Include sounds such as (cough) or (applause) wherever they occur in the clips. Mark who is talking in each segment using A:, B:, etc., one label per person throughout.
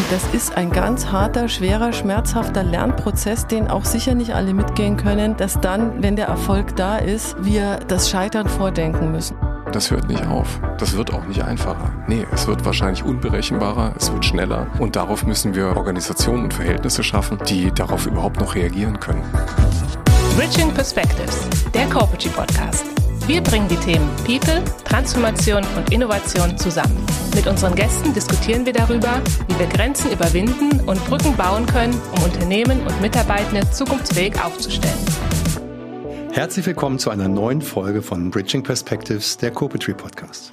A: Und das ist ein ganz harter, schwerer, schmerzhafter Lernprozess, den auch sicher nicht alle mitgehen können, dass dann, wenn der Erfolg da ist, wir das Scheitern vordenken müssen.
B: Das hört nicht auf. Das wird auch nicht einfacher. Nee, es wird wahrscheinlich unberechenbarer, es wird schneller und darauf müssen wir Organisationen und Verhältnisse schaffen, die darauf überhaupt noch reagieren können.
C: Bridging Perspectives, der Corporate Podcast. Wir bringen die Themen People, Transformation und Innovation zusammen. Mit unseren Gästen diskutieren wir darüber, wie wir Grenzen überwinden und Brücken bauen können, um Unternehmen und Mitarbeitende zukunftsfähig aufzustellen.
D: Herzlich willkommen zu einer neuen Folge von Bridging Perspectives, der Copetry Podcast.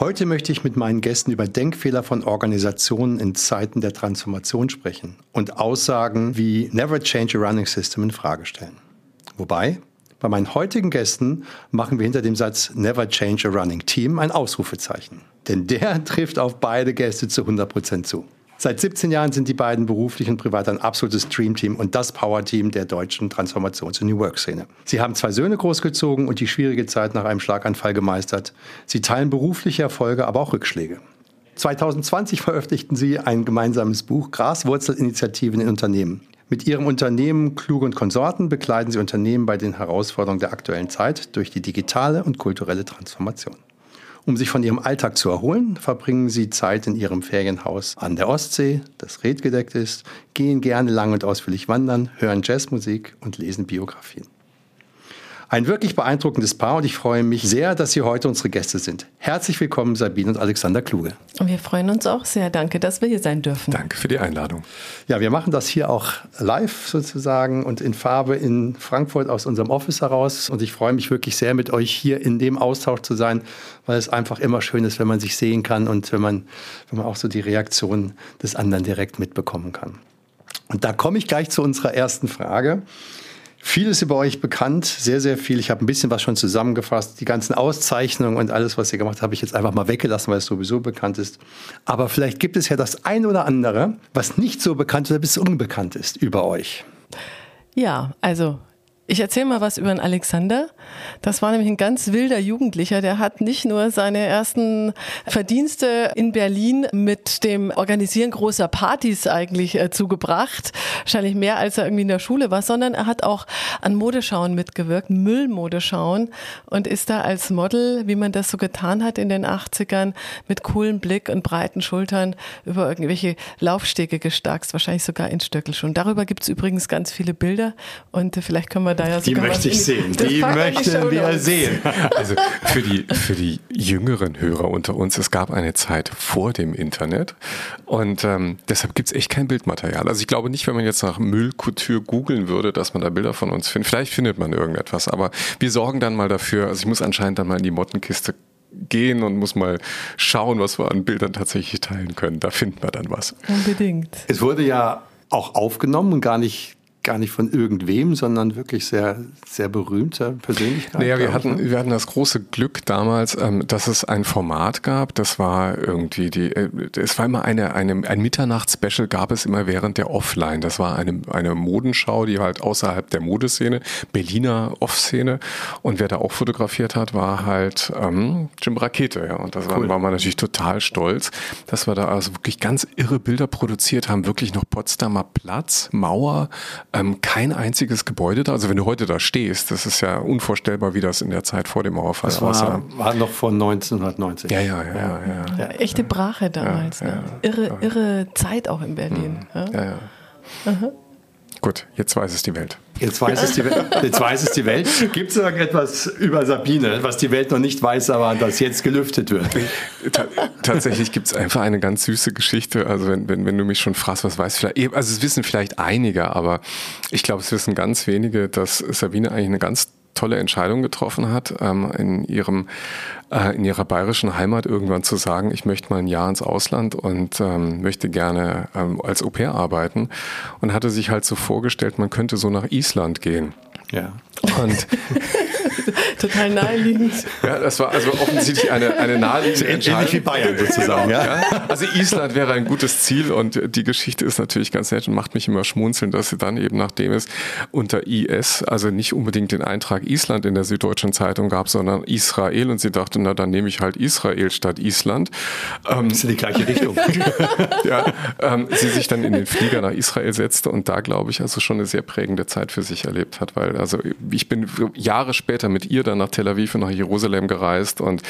D: Heute möchte ich mit meinen Gästen über Denkfehler von Organisationen in Zeiten der Transformation sprechen und Aussagen wie Never Change a Running System in Frage stellen. Wobei, bei meinen heutigen Gästen machen wir hinter dem Satz Never Change a Running Team ein Ausrufezeichen. Denn der (laughs) trifft auf beide Gäste zu 100 Prozent zu. Seit 17 Jahren sind die beiden beruflich und privat ein absolutes Dreamteam und das Powerteam der deutschen Transformations- und New Work-Szene. Sie haben zwei Söhne großgezogen und die schwierige Zeit nach einem Schlaganfall gemeistert. Sie teilen berufliche Erfolge, aber auch Rückschläge. 2020 veröffentlichten sie ein gemeinsames Buch Graswurzelinitiativen in Unternehmen. Mit ihrem Unternehmen Klug und Konsorten begleiten sie Unternehmen bei den Herausforderungen der aktuellen Zeit durch die digitale und kulturelle Transformation. Um sich von ihrem Alltag zu erholen, verbringen sie Zeit in ihrem Ferienhaus an der Ostsee, das redgedeckt ist, gehen gerne lang und ausführlich wandern, hören Jazzmusik und lesen Biografien. Ein wirklich beeindruckendes Paar und ich freue mich sehr, dass Sie heute unsere Gäste sind. Herzlich willkommen, Sabine und Alexander Kluge.
A: Und wir freuen uns auch sehr. Danke, dass wir hier sein dürfen.
B: Danke für die Einladung.
D: Ja, wir machen das hier auch live sozusagen und in Farbe in Frankfurt aus unserem Office heraus. Und ich freue mich wirklich sehr, mit euch hier in dem Austausch zu sein, weil es einfach immer schön ist, wenn man sich sehen kann und wenn man, wenn man auch so die Reaktion des anderen direkt mitbekommen kann. Und da komme ich gleich zu unserer ersten Frage. Vieles über euch bekannt, sehr, sehr viel. Ich habe ein bisschen was schon zusammengefasst. Die ganzen Auszeichnungen und alles, was ihr gemacht habt, habe ich jetzt einfach mal weggelassen, weil es sowieso bekannt ist. Aber vielleicht gibt es ja das ein oder andere, was nicht so bekannt oder bis unbekannt ist über euch.
A: Ja, also ich erzähle mal was über den Alexander. Das war nämlich ein ganz wilder Jugendlicher. Der hat nicht nur seine ersten Verdienste in Berlin mit dem Organisieren großer Partys eigentlich äh, zugebracht. Wahrscheinlich mehr, als er irgendwie in der Schule war, sondern er hat auch an Modeschauen mitgewirkt, Müllmodeschauen und ist da als Model, wie man das so getan hat in den 80ern, mit coolem Blick und breiten Schultern über irgendwelche Laufstege gestarkst, wahrscheinlich sogar in Stöckelschuhen. Darüber gibt es übrigens ganz viele Bilder und vielleicht können wir da ja
D: Die möchte ich sehen. Die möchten wir sehen. (laughs)
B: Also für die, für die jüngeren Hörer unter uns, es gab eine Zeit vor dem Internet und ähm, deshalb gibt es echt kein Bildmaterial. Also ich glaube nicht, wenn man jetzt nach Müllkultur googeln würde, dass man da Bilder von uns findet. Vielleicht findet man irgendetwas, aber wir sorgen dann mal dafür. Also ich muss anscheinend dann mal in die Mottenkiste gehen und muss mal schauen, was wir an Bildern tatsächlich teilen können. Da finden wir dann was.
A: Unbedingt.
D: Es wurde ja auch aufgenommen und gar nicht gar nicht von irgendwem, sondern wirklich sehr, sehr berühmter Persönlichkeit.
B: Naja, wir hatten, ne? wir hatten das große Glück damals, ähm, dass es ein Format gab, das war irgendwie die, äh, es war immer eine, eine ein Mitternachtsspecial gab es immer während der Offline. Das war eine, eine Modenschau, die halt außerhalb der Modeszene, Berliner Off-Szene. Und wer da auch fotografiert hat, war halt ähm, Jim Rakete, ja. Und das cool. war, war man natürlich total stolz, dass wir da also wirklich ganz irre Bilder produziert haben, wirklich noch Potsdamer Platz, Mauer, ähm, kein einziges Gebäude da. Also wenn du heute da stehst, das ist ja unvorstellbar, wie das in der Zeit vor dem Mauerfall
D: das war. Aussah. War noch von 1990.
B: Ja, ja, ja. ja, ja.
A: ja echte Brache damals. Ne? Irre, irre Zeit auch in Berlin.
B: Mhm. Ja, ja. Aha. Gut, jetzt weiß es die Welt.
D: Jetzt weiß es die Welt. Jetzt weiß es die Welt. (laughs) Gibt es irgendetwas über Sabine, was die Welt noch nicht weiß, aber das jetzt gelüftet wird? (laughs)
B: Ta tatsächlich gibt es einfach eine ganz süße Geschichte. Also wenn, wenn, wenn du mich schon fragst, was weiß vielleicht, also es wissen vielleicht einige, aber ich glaube, es wissen ganz wenige, dass Sabine eigentlich eine ganz tolle Entscheidung getroffen hat, ähm, in ihrem äh, in ihrer bayerischen Heimat irgendwann zu sagen, ich möchte mal ein Jahr ins Ausland und ähm, möchte gerne ähm, als Au pair arbeiten und hatte sich halt so vorgestellt, man könnte so nach Island gehen.
D: Ja.
B: Und (laughs) (laughs)
A: total naheliegend.
B: Ja, das war also offensichtlich eine, eine naheliegende Entscheidung.
D: Ähnlich wie Bayern sozusagen, ja.
B: ja. Also Island wäre ein gutes Ziel und die Geschichte ist natürlich ganz nett und macht mich immer schmunzeln, dass sie dann eben, nachdem es unter IS, also nicht unbedingt den Eintrag Island in der Süddeutschen Zeitung gab, sondern Israel und sie dachte, na dann nehme ich halt Israel statt Island.
D: Ähm, das ist in die gleiche Richtung. (laughs)
B: ja, ähm, sie sich dann in den Flieger nach Israel setzte und da glaube ich also schon eine sehr prägende Zeit für sich erlebt hat, weil also ich bin Jahre später mit ihr dann nach Tel Aviv und nach Jerusalem gereist und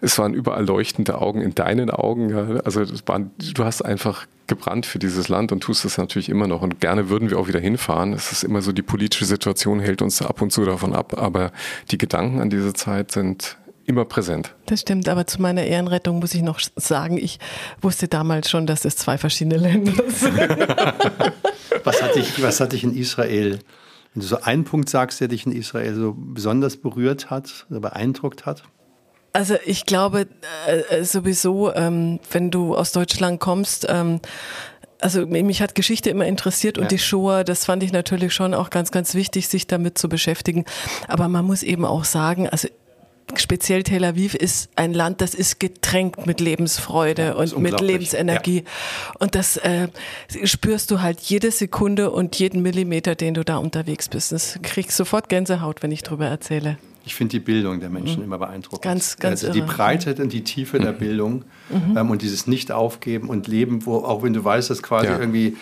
B: es waren überall leuchtende Augen in deinen Augen. Ja. Also waren, du hast einfach gebrannt für dieses Land und tust es natürlich immer noch. Und gerne würden wir auch wieder hinfahren. Es ist immer so, die politische Situation hält uns ab und zu davon ab, aber die Gedanken an diese Zeit sind immer präsent.
A: Das stimmt, aber zu meiner Ehrenrettung muss ich noch sagen, ich wusste damals schon, dass es zwei verschiedene Länder sind. (laughs)
D: was, hat dich, was hat dich in Israel, wenn du so einen Punkt sagst, der dich in Israel so besonders berührt hat oder beeindruckt hat?
A: Also ich glaube äh, äh, sowieso, ähm, wenn du aus Deutschland kommst, ähm, also mich hat Geschichte immer interessiert und ja. die Shoah, das fand ich natürlich schon auch ganz, ganz wichtig, sich damit zu beschäftigen. Aber man muss eben auch sagen, also speziell Tel Aviv ist ein Land, das ist getränkt mit Lebensfreude ja, und mit Lebensenergie. Ja. Und das äh, spürst du halt jede Sekunde und jeden Millimeter, den du da unterwegs bist. Das kriegst sofort Gänsehaut, wenn ich drüber erzähle.
D: Ich finde die Bildung der Menschen mhm. immer beeindruckend.
A: Ganz, ganz
D: also Die Breite und die Tiefe der mhm. Bildung mhm. ähm, und dieses Nicht-Aufgeben und Leben, wo auch wenn du weißt, dass quasi ja. irgendwie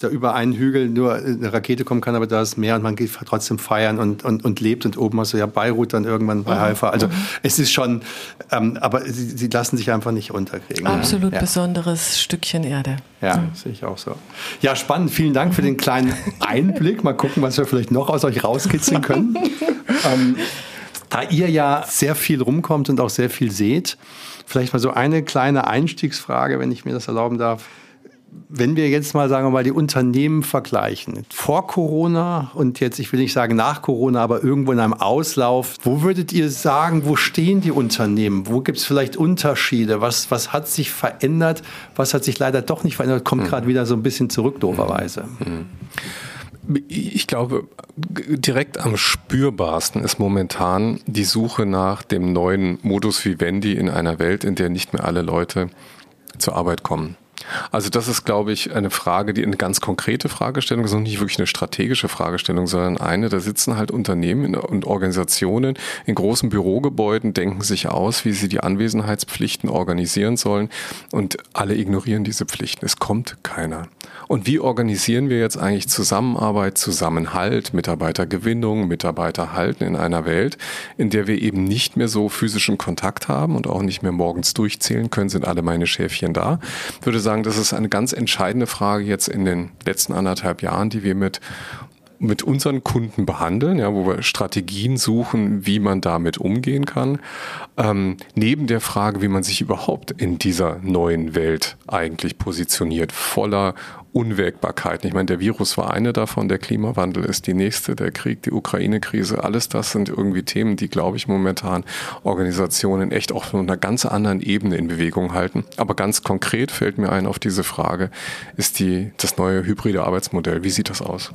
D: da über einen Hügel nur eine Rakete kommen kann, aber da ist mehr und man geht trotzdem feiern und, und, und lebt und oben hast du ja Beirut dann irgendwann bei mhm. Haifa. Also mhm. es ist schon, ähm, aber sie, sie, lassen sich einfach nicht unterkriegen.
A: Absolut ja. besonderes Stückchen Erde.
D: Ja, mhm. sehe ich auch so. Ja, spannend. Vielen Dank für den kleinen (laughs) Einblick. Mal gucken, was wir vielleicht noch aus euch rauskitzeln können. (laughs) ähm, da ihr ja sehr viel rumkommt und auch sehr viel seht, vielleicht mal so eine kleine Einstiegsfrage, wenn ich mir das erlauben darf wenn wir jetzt mal, sagen wir mal, die Unternehmen vergleichen, vor Corona und jetzt, ich will nicht sagen nach Corona, aber irgendwo in einem Auslauf, wo würdet ihr sagen, wo stehen die Unternehmen? Wo gibt es vielleicht Unterschiede? Was, was hat sich verändert? Was hat sich leider doch nicht verändert? Kommt mhm. gerade wieder so ein bisschen zurück, dooferweise. Mhm.
B: Ich glaube, direkt am spürbarsten ist momentan die Suche nach dem neuen Modus Vivendi in einer Welt, in der nicht mehr alle Leute zur Arbeit kommen. Also das ist, glaube ich, eine Frage, die eine ganz konkrete Fragestellung ist und nicht wirklich eine strategische Fragestellung, sondern eine, da sitzen halt Unternehmen und Organisationen in großen Bürogebäuden, denken sich aus, wie sie die Anwesenheitspflichten organisieren sollen und alle ignorieren diese Pflichten. Es kommt keiner. Und wie organisieren wir jetzt eigentlich Zusammenarbeit, Zusammenhalt, Mitarbeitergewinnung, Mitarbeiterhalten in einer Welt, in der wir eben nicht mehr so physischen Kontakt haben und auch nicht mehr morgens durchzählen können, sind alle meine Schäfchen da? Ich würde sagen, das ist eine ganz entscheidende Frage jetzt in den letzten anderthalb Jahren, die wir mit mit unseren Kunden behandeln, ja, wo wir Strategien suchen, wie man damit umgehen kann. Ähm, neben der Frage, wie man sich überhaupt in dieser neuen Welt eigentlich positioniert, voller Unwägbarkeiten. Ich meine, der Virus war eine davon, der Klimawandel ist die nächste, der Krieg, die Ukraine-Krise, alles das sind irgendwie Themen, die, glaube ich, momentan Organisationen echt auch von einer ganz anderen Ebene in Bewegung halten. Aber ganz konkret fällt mir ein auf diese Frage, ist die, das neue hybride Arbeitsmodell. Wie sieht das aus?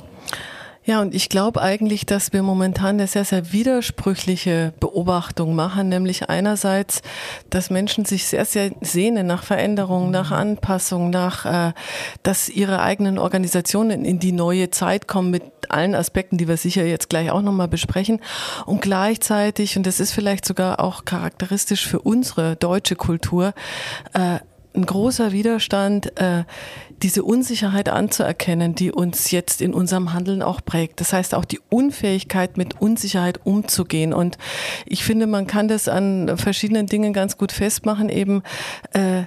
A: Ja, und ich glaube eigentlich, dass wir momentan eine sehr, sehr widersprüchliche Beobachtung machen, nämlich einerseits, dass Menschen sich sehr, sehr sehnen nach Veränderung, nach Anpassung, nach, äh, dass ihre eigenen Organisationen in die neue Zeit kommen mit allen Aspekten, die wir sicher jetzt gleich auch nochmal besprechen. Und gleichzeitig, und das ist vielleicht sogar auch charakteristisch für unsere deutsche Kultur, äh, ein großer Widerstand, äh, diese Unsicherheit anzuerkennen, die uns jetzt in unserem Handeln auch prägt. Das heißt auch die Unfähigkeit, mit Unsicherheit umzugehen. Und ich finde, man kann das an verschiedenen Dingen ganz gut festmachen, eben, äh,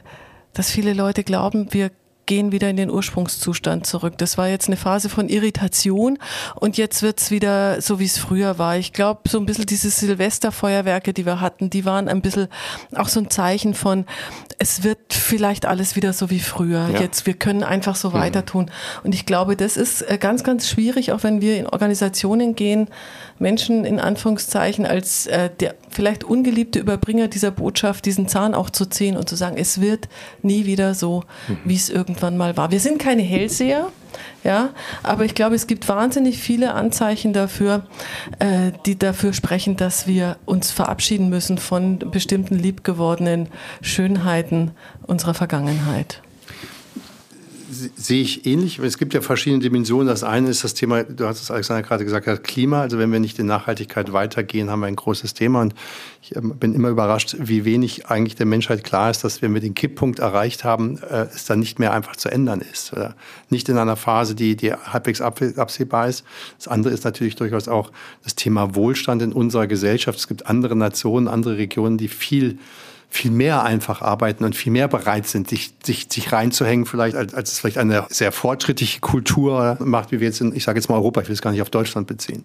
A: dass viele Leute glauben, wir gehen wieder in den Ursprungszustand zurück. Das war jetzt eine Phase von Irritation und jetzt wird's wieder so, wie es früher war. Ich glaube, so ein bisschen diese Silvesterfeuerwerke, die wir hatten, die waren ein bisschen auch so ein Zeichen von, es wird vielleicht alles wieder so wie früher. Ja. Jetzt, wir können einfach so mhm. weiter tun. Und ich glaube, das ist äh, ganz, ganz schwierig, auch wenn wir in Organisationen gehen, Menschen in Anführungszeichen als äh, der vielleicht ungeliebte Überbringer dieser Botschaft, diesen Zahn auch zu ziehen und zu sagen, es wird nie wieder so, mhm. wie es irgendwann mal war. Wir sind keine Hellseher, Ja, aber ich glaube, es gibt wahnsinnig viele Anzeichen dafür, äh, die dafür sprechen, dass wir uns verabschieden müssen von bestimmten liebgewordenen Schönheiten unserer Vergangenheit
D: sehe ich ähnlich. Es gibt ja verschiedene Dimensionen. Das eine ist das Thema, du hast es Alexander gerade gesagt, Klima. Also wenn wir nicht in Nachhaltigkeit weitergehen, haben wir ein großes Thema. Und ich ähm, bin immer überrascht, wie wenig eigentlich der Menschheit klar ist, dass wenn wir den Kipppunkt erreicht haben, äh, es dann nicht mehr einfach zu ändern ist. Nicht in einer Phase, die, die halbwegs absehbar ist. Das andere ist natürlich durchaus auch das Thema Wohlstand in unserer Gesellschaft. Es gibt andere Nationen, andere Regionen, die viel viel mehr einfach arbeiten und viel mehr bereit sind, sich, sich, sich reinzuhängen, vielleicht als, als es vielleicht eine sehr fortschrittliche Kultur macht, wie wir jetzt in, ich sage jetzt mal Europa, ich will es gar nicht auf Deutschland beziehen.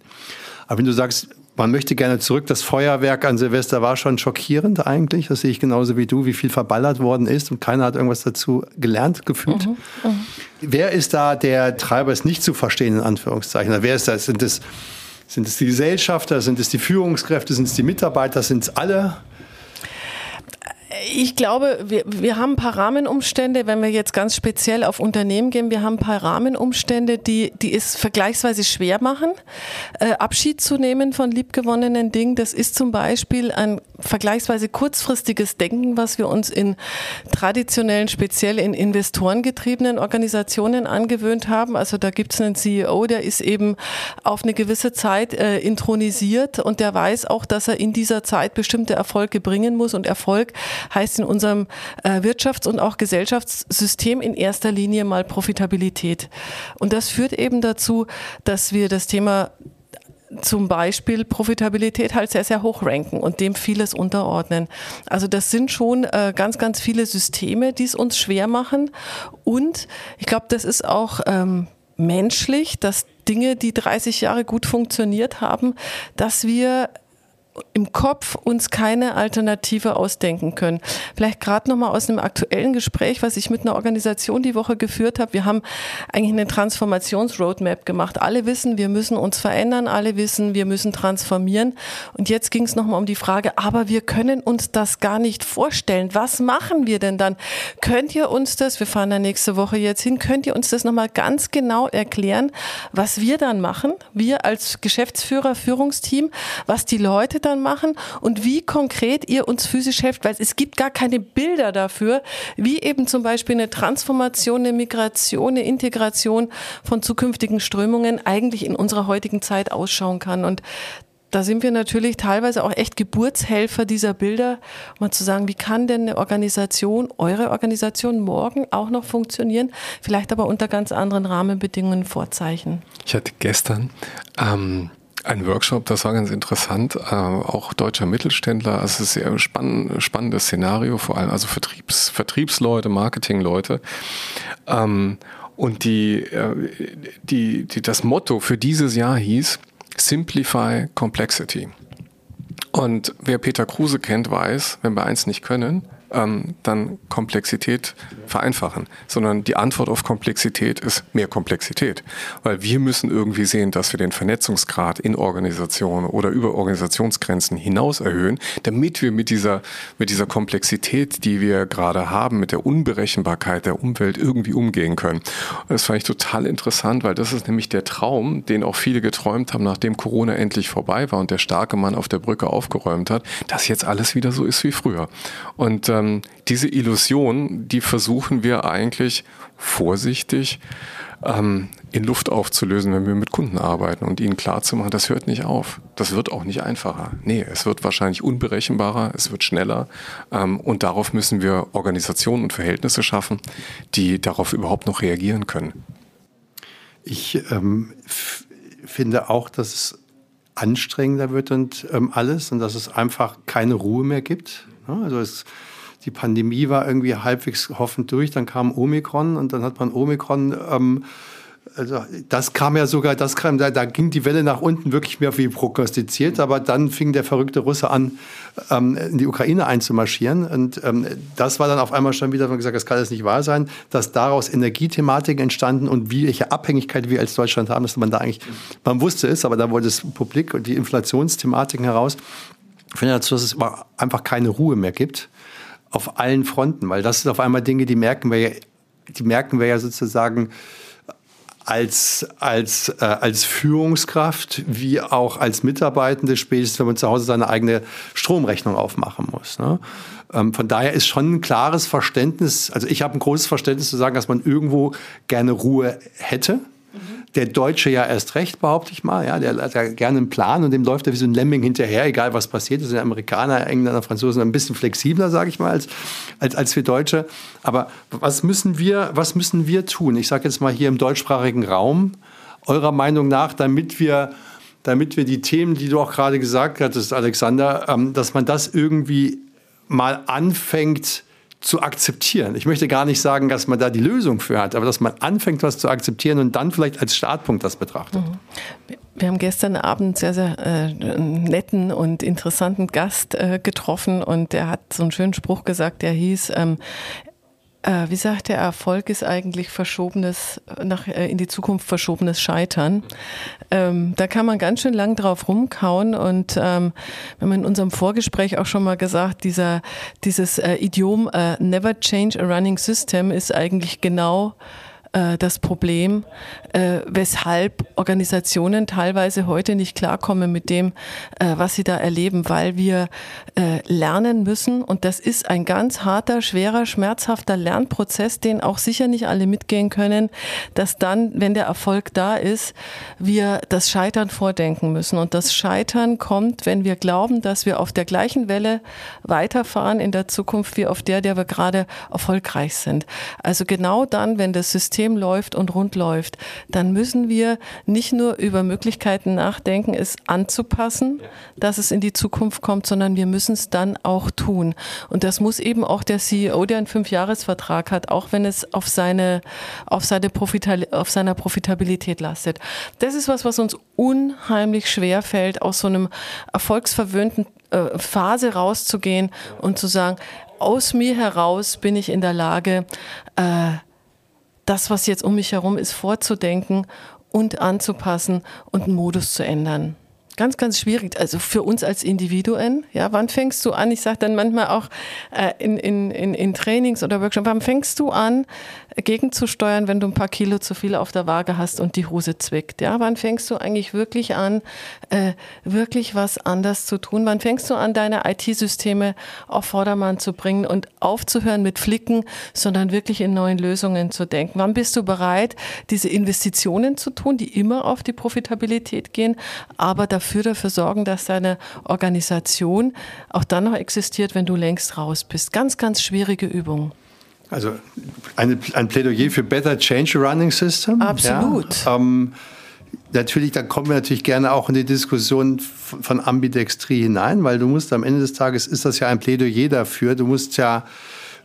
D: Aber wenn du sagst, man möchte gerne zurück, das Feuerwerk an Silvester war schon schockierend eigentlich, das sehe ich genauso wie du, wie viel verballert worden ist und keiner hat irgendwas dazu gelernt, gefühlt. Mhm, mh. Wer ist da der Treiber, es nicht zu verstehen, in Anführungszeichen? Wer ist das? Sind es, sind es die Gesellschafter, sind es die Führungskräfte, sind es die Mitarbeiter, sind es alle?
A: Ich glaube, wir, wir haben ein paar Rahmenumstände, wenn wir jetzt ganz speziell auf Unternehmen gehen, wir haben ein paar Rahmenumstände, die, die es vergleichsweise schwer machen, äh, Abschied zu nehmen von liebgewonnenen Dingen. Das ist zum Beispiel ein vergleichsweise kurzfristiges Denken, was wir uns in traditionellen, speziell in investorengetriebenen Organisationen angewöhnt haben. Also da gibt es einen CEO, der ist eben auf eine gewisse Zeit äh, intronisiert und der weiß auch, dass er in dieser Zeit bestimmte Erfolge bringen muss und Erfolg heißt in unserem äh, Wirtschafts- und auch Gesellschaftssystem in erster Linie mal Profitabilität. Und das führt eben dazu, dass wir das Thema zum Beispiel Profitabilität halt sehr, sehr hoch ranken und dem vieles unterordnen. Also das sind schon äh, ganz, ganz viele Systeme, die es uns schwer machen. Und ich glaube, das ist auch ähm, menschlich, dass Dinge, die 30 Jahre gut funktioniert haben, dass wir im Kopf uns keine Alternative ausdenken können. Vielleicht gerade noch mal aus einem aktuellen Gespräch, was ich mit einer Organisation die Woche geführt habe. Wir haben eigentlich eine Transformationsroadmap gemacht. Alle wissen, wir müssen uns verändern. Alle wissen, wir müssen transformieren. Und jetzt ging es noch mal um die Frage, aber wir können uns das gar nicht vorstellen. Was machen wir denn dann? Könnt ihr uns das, wir fahren da nächste Woche jetzt hin, könnt ihr uns das noch mal ganz genau erklären, was wir dann machen? Wir als Geschäftsführer, Führungsteam, was die Leute dann dann machen und wie konkret ihr uns physisch helft, weil es gibt gar keine Bilder dafür, wie eben zum Beispiel eine Transformation, eine Migration, eine Integration von zukünftigen Strömungen eigentlich in unserer heutigen Zeit ausschauen kann. Und da sind wir natürlich teilweise auch echt Geburtshelfer dieser Bilder, um mal zu sagen, wie kann denn eine Organisation, eure Organisation morgen auch noch funktionieren, vielleicht aber unter ganz anderen Rahmenbedingungen vorzeichnen.
B: Ich hatte gestern ähm, ein Workshop, das war ganz interessant, äh, auch deutscher Mittelständler, also sehr spann spannendes Szenario, vor allem also Vertriebs, Vertriebsleute, Marketingleute. Ähm, und die, äh, die, die, das Motto für dieses Jahr hieß Simplify Complexity. Und wer Peter Kruse kennt, weiß, wenn wir eins nicht können, ähm, dann Komplexität vereinfachen, sondern die Antwort auf Komplexität ist mehr Komplexität. Weil wir müssen irgendwie sehen, dass wir den Vernetzungsgrad in Organisationen oder über Organisationsgrenzen hinaus erhöhen, damit wir mit dieser, mit dieser Komplexität, die wir gerade haben, mit der Unberechenbarkeit der Umwelt irgendwie umgehen können. Und das fand ich total interessant, weil das ist nämlich der Traum, den auch viele geträumt haben, nachdem Corona endlich vorbei war und der starke Mann auf der Brücke aufgeräumt hat, dass jetzt alles wieder so ist wie früher. Und ähm, diese Illusion, die versuchen wir eigentlich vorsichtig ähm, in Luft aufzulösen, wenn wir mit Kunden arbeiten und ihnen klarzumachen, das hört nicht auf. Das wird auch nicht einfacher. Nee, es wird wahrscheinlich unberechenbarer, es wird schneller ähm, und darauf müssen wir Organisationen und Verhältnisse schaffen, die darauf überhaupt noch reagieren können.
D: Ich ähm, finde auch, dass es anstrengender wird und ähm, alles und dass es einfach keine Ruhe mehr gibt. Also es die Pandemie war irgendwie halbwegs hoffend durch, dann kam Omikron und dann hat man Omikron, ähm, also das kam ja sogar, das kam, da, da ging die Welle nach unten wirklich mehr wie prognostiziert, aber dann fing der verrückte Russe an, ähm, in die Ukraine einzumarschieren und ähm, das war dann auf einmal schon wieder, man gesagt, das kann jetzt nicht wahr sein, dass daraus Energiethematiken entstanden und welche Abhängigkeit wir als Deutschland haben, dass man da eigentlich, man wusste es, aber da wurde das Publik und die Inflationsthematiken heraus. Ich finde dazu, dass es einfach keine Ruhe mehr gibt auf allen Fronten, weil das sind auf einmal Dinge, die merken wir ja, die merken wir ja sozusagen als, als, äh, als Führungskraft wie auch als Mitarbeitende, spätestens wenn man zu Hause seine eigene Stromrechnung aufmachen muss. Ne? Ähm, von daher ist schon ein klares Verständnis, also ich habe ein großes Verständnis zu sagen, dass man irgendwo gerne Ruhe hätte der Deutsche ja erst recht, behaupte ich mal. Ja, der hat ja gerne einen Plan und dem läuft er wie so ein Lemming hinterher, egal was passiert. Das sind Amerikaner, Engländer, Franzosen ein bisschen flexibler, sage ich mal, als, als, als wir Deutsche. Aber was müssen wir, was müssen wir tun? Ich sage jetzt mal hier im deutschsprachigen Raum, eurer Meinung nach, damit wir damit wir die Themen, die du auch gerade gesagt hattest, Alexander, ähm, dass man das irgendwie mal anfängt, zu akzeptieren. Ich möchte gar nicht sagen, dass man da die Lösung für hat, aber dass man anfängt, was zu akzeptieren und dann vielleicht als Startpunkt das betrachtet.
A: Mhm. Wir haben gestern Abend sehr, sehr äh, netten und interessanten Gast äh, getroffen und der hat so einen schönen Spruch gesagt, der hieß, ähm, äh, wie sagt der Erfolg ist eigentlich verschobenes, nach, äh, in die Zukunft verschobenes Scheitern. Ähm, da kann man ganz schön lang drauf rumkauen und ähm, wir haben in unserem Vorgespräch auch schon mal gesagt, dieser, dieses äh, Idiom äh, Never change a running system ist eigentlich genau äh, das Problem, äh, weshalb Organisationen teilweise heute nicht klarkommen mit dem, äh, was sie da erleben, weil wir lernen müssen und das ist ein ganz harter, schwerer, schmerzhafter Lernprozess, den auch sicher nicht alle mitgehen können, dass dann, wenn der Erfolg da ist, wir das Scheitern vordenken müssen und das Scheitern kommt, wenn wir glauben, dass wir auf der gleichen Welle weiterfahren in der Zukunft wie auf der, der wir gerade erfolgreich sind. Also genau dann, wenn das System System läuft und rund läuft, dann müssen wir nicht nur über Möglichkeiten nachdenken, es anzupassen, dass es in die Zukunft kommt, sondern wir müssen es dann auch tun. Und das muss eben auch der CEO, der einen Fünfjahresvertrag hat, auch wenn es auf seine, auf seine Profital auf seiner Profitabilität lastet. Das ist was, was uns unheimlich schwer fällt, aus so einem erfolgsverwöhnten äh, Phase rauszugehen und zu sagen, aus mir heraus bin ich in der Lage, äh, das, was jetzt um mich herum ist, vorzudenken und anzupassen und einen Modus zu ändern. Ganz, ganz schwierig. Also für uns als Individuen, ja, wann fängst du an? Ich sage dann manchmal auch äh, in, in, in, in Trainings oder Workshops, wann fängst du an, gegenzusteuern, wenn du ein paar Kilo zu viel auf der Waage hast und die Hose zwickt? Ja, wann fängst du eigentlich wirklich an, äh, wirklich was anders zu tun? Wann fängst du an, deine IT-Systeme auf Vordermann zu bringen und aufzuhören mit Flicken, sondern wirklich in neuen Lösungen zu denken? Wann bist du bereit, diese Investitionen zu tun, die immer auf die Profitabilität gehen, aber dafür dafür sorgen, dass deine Organisation auch dann noch existiert, wenn du längst raus bist? Ganz, ganz schwierige Übung.
D: Also eine, ein Plädoyer für Better Change Running System.
A: Absolut.
D: Ja, ähm, natürlich, da kommen wir natürlich gerne auch in die Diskussion von Ambidextrie hinein, weil du musst am Ende des Tages ist das ja ein Plädoyer dafür. Du musst ja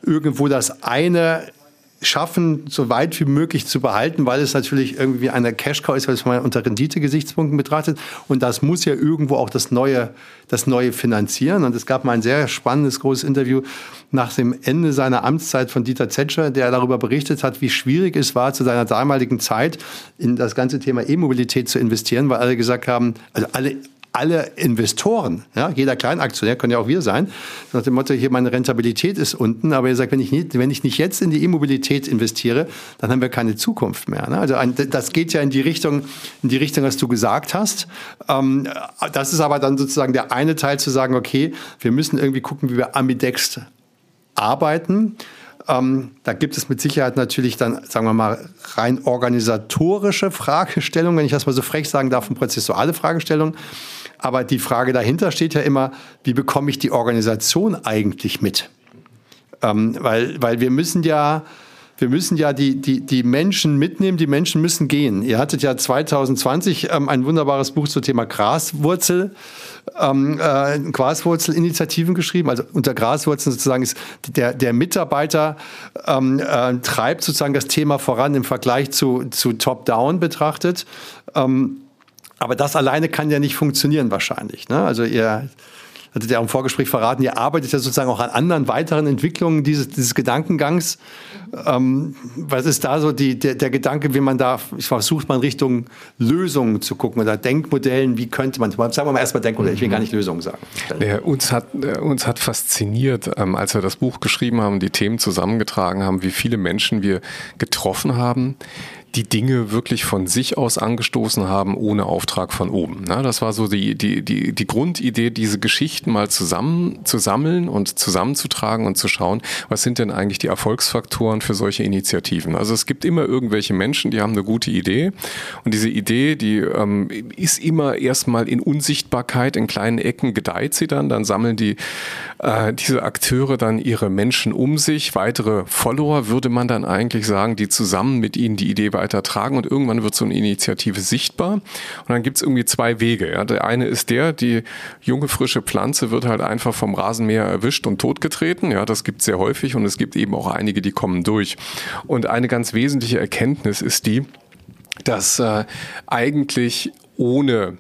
D: irgendwo das eine schaffen, so weit wie möglich zu behalten, weil es natürlich irgendwie eine Cash-Cow ist, weil es mal unter Rendite-Gesichtspunkten betrachtet. Und das muss ja irgendwo auch das Neue, das Neue finanzieren. Und es gab mal ein sehr spannendes, großes Interview nach dem Ende seiner Amtszeit von Dieter Zetscher, der darüber berichtet hat, wie schwierig es war, zu seiner damaligen Zeit in das ganze Thema E-Mobilität zu investieren, weil alle gesagt haben, also alle alle Investoren, ja, jeder Kleinaktionär, können ja auch wir sein, nach dem Motto, hier meine Rentabilität ist unten, aber ihr sagt, wenn ich nicht, wenn ich nicht jetzt in die E-Mobilität investiere, dann haben wir keine Zukunft mehr. Ne? Also ein, das geht ja in die Richtung, in die Richtung, was du gesagt hast. Ähm, das ist aber dann sozusagen der eine Teil zu sagen, okay, wir müssen irgendwie gucken, wie wir ambidext arbeiten. Ähm, da gibt es mit Sicherheit natürlich dann, sagen wir mal, rein organisatorische Fragestellungen, wenn ich das mal so frech sagen darf, und prozessuale Fragestellungen. Aber die Frage dahinter steht ja immer, wie bekomme ich die Organisation eigentlich mit? Ähm, weil, weil wir müssen ja, wir müssen ja die, die, die Menschen mitnehmen, die Menschen müssen gehen. Ihr hattet ja 2020 ähm, ein wunderbares Buch zum Thema Graswurzel ähm, äh, Graswurzelinitiativen geschrieben. Also unter Graswurzeln sozusagen ist der, der Mitarbeiter ähm, äh, treibt sozusagen das Thema voran im Vergleich zu, zu Top-Down betrachtet. Ähm, aber das alleine kann ja nicht funktionieren wahrscheinlich. Ne? Also ihr hatte der im Vorgespräch verraten, ihr arbeitet ja sozusagen auch an anderen weiteren Entwicklungen dieses, dieses Gedankengangs. Ähm, was ist da so die, der, der Gedanke, wie man da, ich versucht man Richtung Lösungen zu gucken oder Denkmodellen, wie könnte man, sagen wir mal erstmal Denkmodelle, ich will gar nicht Lösungen sagen.
B: Ja, uns, hat, äh, uns hat fasziniert, ähm, als wir das Buch geschrieben haben, die Themen zusammengetragen haben, wie viele Menschen wir getroffen haben, die Dinge wirklich von sich aus angestoßen haben, ohne Auftrag von oben. Na, das war so die, die, die, die Grundidee, diese Geschichten mal zusammen zu sammeln und zusammenzutragen und zu schauen, was sind denn eigentlich die Erfolgsfaktoren für solche Initiativen. Also es gibt immer irgendwelche Menschen, die haben eine gute Idee und diese Idee, die ähm, ist immer erstmal in Unsichtbarkeit, in kleinen Ecken gedeiht sie dann, dann sammeln die äh, diese Akteure dann ihre Menschen um sich, weitere Follower würde man dann eigentlich sagen, die zusammen mit ihnen die Idee weitertragen und irgendwann wird so eine Initiative sichtbar und dann gibt es irgendwie zwei Wege. Ja. Der eine ist der, die junge frische Pflanze wird halt einfach vom Rasenmäher erwischt und totgetreten. Ja, das gibt es sehr häufig und es gibt eben auch einige, die kommen durch. Und eine ganz wesentliche Erkenntnis ist die, dass äh, eigentlich ohne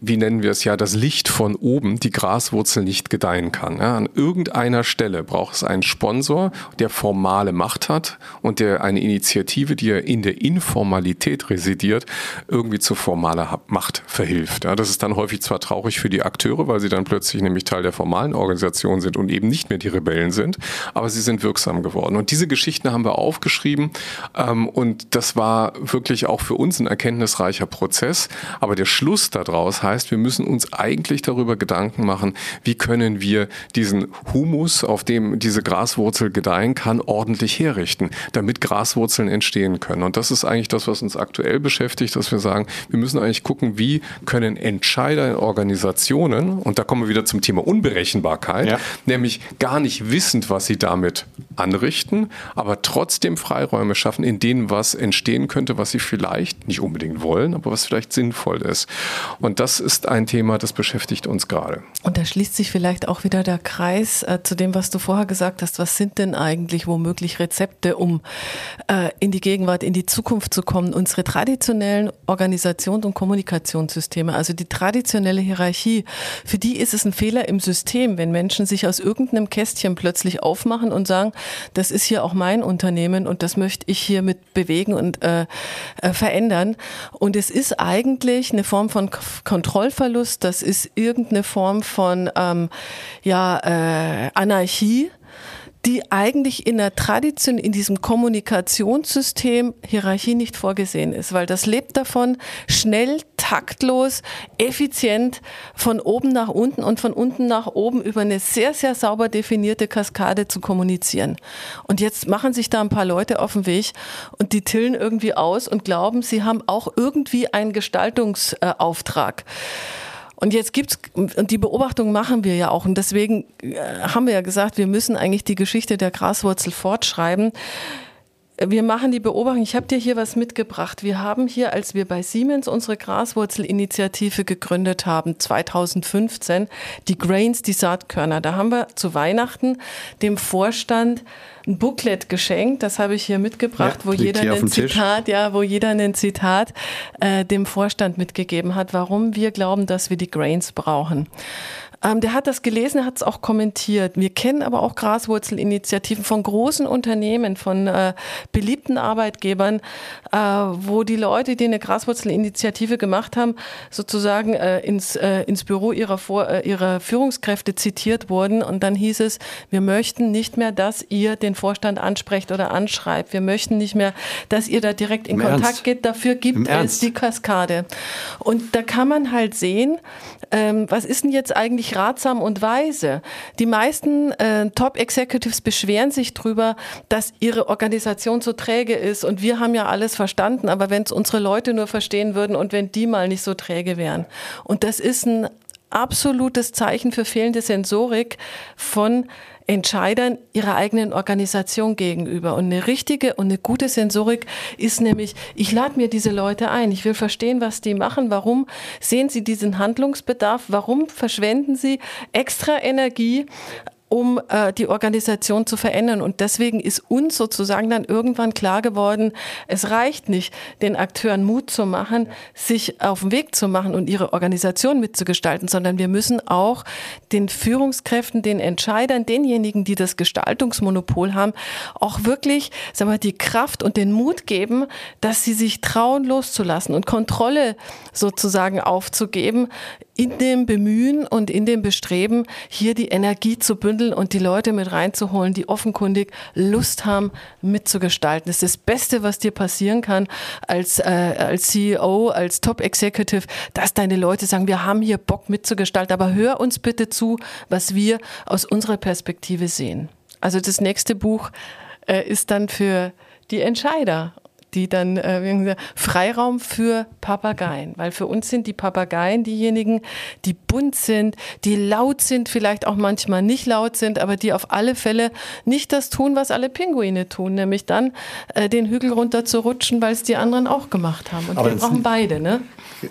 B: wie nennen wir es ja, das Licht von oben die Graswurzel nicht gedeihen kann. Ja, an irgendeiner Stelle braucht es einen Sponsor, der formale Macht hat und der eine Initiative, die er in der Informalität residiert, irgendwie zu formaler Macht verhilft. Ja, das ist dann häufig zwar traurig für die Akteure, weil sie dann plötzlich nämlich Teil der formalen Organisation sind und eben nicht mehr die Rebellen sind, aber sie sind wirksam geworden. Und diese Geschichten haben wir aufgeschrieben ähm, und das war wirklich auch für uns ein erkenntnisreicher Prozess. Aber der Schluss daraus heißt, heißt, wir müssen uns eigentlich darüber Gedanken machen, wie können wir diesen Humus, auf dem diese Graswurzel gedeihen kann, ordentlich herrichten, damit Graswurzeln entstehen können. Und das ist eigentlich das, was uns aktuell beschäftigt, dass wir sagen, wir müssen eigentlich gucken, wie können Entscheider in Organisationen, und da kommen wir wieder zum Thema Unberechenbarkeit, ja. nämlich gar nicht wissend, was sie damit anrichten, aber trotzdem Freiräume schaffen, in denen was entstehen könnte, was sie vielleicht nicht unbedingt wollen, aber was vielleicht sinnvoll ist. Und das ist ein Thema, das beschäftigt uns gerade.
A: Und da schließt sich vielleicht auch wieder der Kreis äh, zu dem, was du vorher gesagt hast. Was sind denn eigentlich womöglich Rezepte, um äh, in die Gegenwart, in die Zukunft zu kommen? Unsere traditionellen Organisations- und Kommunikationssysteme, also die traditionelle Hierarchie, für die ist es ein Fehler im System, wenn Menschen sich aus irgendeinem Kästchen plötzlich aufmachen und sagen, das ist hier auch mein Unternehmen und das möchte ich hier mit bewegen und äh, äh, verändern. Und es ist eigentlich eine Form von Kontrolle Kontrollverlust, das ist irgendeine Form von ähm, ja, äh, Anarchie die eigentlich in der Tradition, in diesem Kommunikationssystem Hierarchie nicht vorgesehen ist, weil das lebt davon, schnell, taktlos, effizient von oben nach unten und von unten nach oben über eine sehr, sehr sauber definierte Kaskade zu kommunizieren. Und jetzt machen sich da ein paar Leute auf den Weg und die tillen irgendwie aus und glauben, sie haben auch irgendwie einen Gestaltungsauftrag. Und jetzt gibt's, und die Beobachtung machen wir ja auch. Und deswegen äh, haben wir ja gesagt, wir müssen eigentlich die Geschichte der Graswurzel fortschreiben. Wir machen die Beobachtung, ich habe dir hier was mitgebracht. Wir haben hier, als wir bei Siemens unsere Graswurzelinitiative gegründet haben, 2015, die Grains, die Saatkörner. Da haben wir zu Weihnachten dem Vorstand ein Booklet geschenkt, das habe ich hier mitgebracht, ja, wo jeder ein Zitat, ja, wo jeder ein Zitat äh, dem Vorstand mitgegeben hat, warum wir glauben, dass wir die Grains brauchen. Ähm, der hat das gelesen, hat es auch kommentiert. Wir kennen aber auch Graswurzelinitiativen von großen Unternehmen, von äh, beliebten Arbeitgebern, äh, wo die Leute, die eine Graswurzelinitiative gemacht haben, sozusagen äh, ins, äh, ins Büro ihrer, Vor äh, ihrer Führungskräfte zitiert wurden. Und dann hieß es, wir möchten nicht mehr, dass ihr den Vorstand ansprecht oder anschreibt. Wir möchten nicht mehr, dass ihr da direkt in Im Kontakt Ernst? geht. Dafür gibt es die Kaskade. Und da kann man halt sehen, ähm, was ist denn jetzt eigentlich ratsam und weise. Die meisten äh, Top-Executives beschweren sich drüber, dass ihre Organisation so träge ist und wir haben ja alles verstanden, aber wenn es unsere Leute nur verstehen würden und wenn die mal nicht so träge wären. Und das ist ein absolutes Zeichen für fehlende Sensorik von Entscheidern ihrer eigenen Organisation gegenüber. Und eine richtige und eine gute Sensorik ist nämlich, ich lade mir diese Leute ein, ich will verstehen, was die machen, warum sehen sie diesen Handlungsbedarf, warum verschwenden sie extra Energie um äh, die Organisation zu verändern. Und deswegen ist uns sozusagen dann irgendwann klar geworden, es reicht nicht, den Akteuren Mut zu machen, sich auf den Weg zu machen und ihre Organisation mitzugestalten, sondern wir müssen auch den Führungskräften, den Entscheidern, denjenigen, die das Gestaltungsmonopol haben, auch wirklich sagen wir, die Kraft und den Mut geben, dass sie sich trauen, loszulassen und Kontrolle sozusagen aufzugeben in dem Bemühen und in dem Bestreben, hier die Energie zu bündeln und die Leute mit reinzuholen, die offenkundig Lust haben, mitzugestalten. Das ist das Beste, was dir passieren kann als, äh, als CEO, als Top-Executive, dass deine Leute sagen, wir haben hier Bock mitzugestalten, aber hör uns bitte zu, was wir aus unserer Perspektive sehen. Also das nächste Buch äh, ist dann für die Entscheider die dann äh, Freiraum für Papageien, weil für uns sind die Papageien diejenigen, die bunt sind, die laut sind, vielleicht auch manchmal nicht laut sind, aber die auf alle Fälle nicht das tun, was alle Pinguine tun, nämlich dann äh, den Hügel runter zu rutschen, weil es die anderen auch gemacht haben. Und aber wir brauchen beide, ne?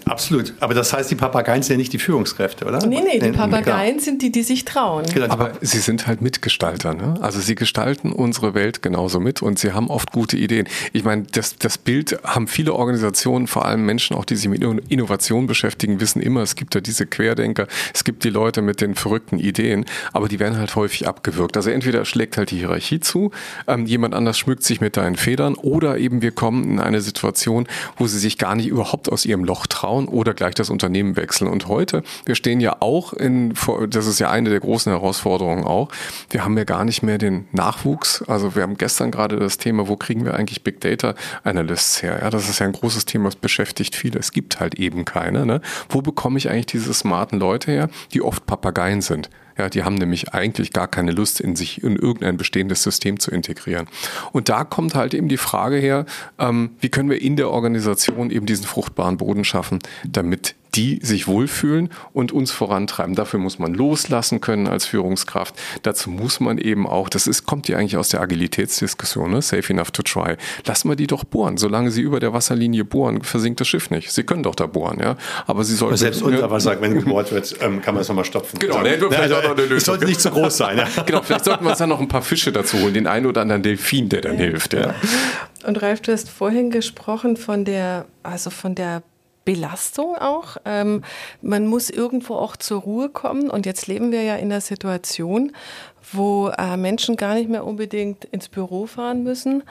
D: Absolut. Aber das heißt, die Papageien sind ja nicht die Führungskräfte, oder?
A: Nee, nee, die Papageien nee, sind die, die sich trauen.
B: Genau, aber sie sind halt Mitgestalter, ne? Also sie gestalten unsere Welt genauso mit und sie haben oft gute Ideen. Ich meine, das das, Bild haben viele Organisationen, vor allem Menschen, auch die sich mit Innovation beschäftigen, wissen immer, es gibt da diese Querdenker, es gibt die Leute mit den verrückten Ideen, aber die werden halt häufig abgewürgt. Also entweder schlägt halt die Hierarchie zu, ähm, jemand anders schmückt sich mit deinen Federn oder eben wir kommen in eine Situation, wo sie sich gar nicht überhaupt aus ihrem Loch trauen oder gleich das Unternehmen wechseln. Und heute, wir stehen ja auch in, das ist ja eine der großen Herausforderungen auch, wir haben ja gar nicht mehr den Nachwuchs. Also wir haben gestern gerade das Thema, wo kriegen wir eigentlich Big Data Analysts her. Ja, das ist ja ein großes Thema, das beschäftigt viele. Es gibt halt eben keine. Ne? Wo bekomme ich eigentlich diese smarten Leute her, die oft Papageien sind? Ja, die haben nämlich eigentlich gar keine Lust, in sich in irgendein bestehendes System zu integrieren. Und da kommt halt eben die Frage her, ähm, wie können wir in der Organisation eben diesen fruchtbaren Boden schaffen, damit die sich wohlfühlen und uns vorantreiben. Dafür muss man loslassen können als Führungskraft. Dazu muss man eben auch, das ist, kommt ja eigentlich aus der Agilitätsdiskussion, ne? safe enough to try. Lassen wir die doch bohren. Solange sie über der Wasserlinie bohren, versinkt das Schiff nicht. Sie können doch da bohren, ja. Aber sie sollten.
D: Selbst unter Wasser, wenn gebohrt wird, ähm, kann man es nochmal stopfen. Genau, ne, vielleicht also, auch noch eine Es sollte nicht zu groß sein. Ja. (laughs)
B: genau, vielleicht sollten wir uns dann noch ein paar Fische dazu holen, den einen oder anderen Delfin, der dann ja. hilft. Ja.
A: Und Ralf, du hast vorhin gesprochen von der, also von der Belastung auch. Ähm, man muss irgendwo auch zur Ruhe kommen. Und jetzt leben wir ja in der Situation, wo äh, Menschen gar nicht mehr unbedingt ins Büro fahren müssen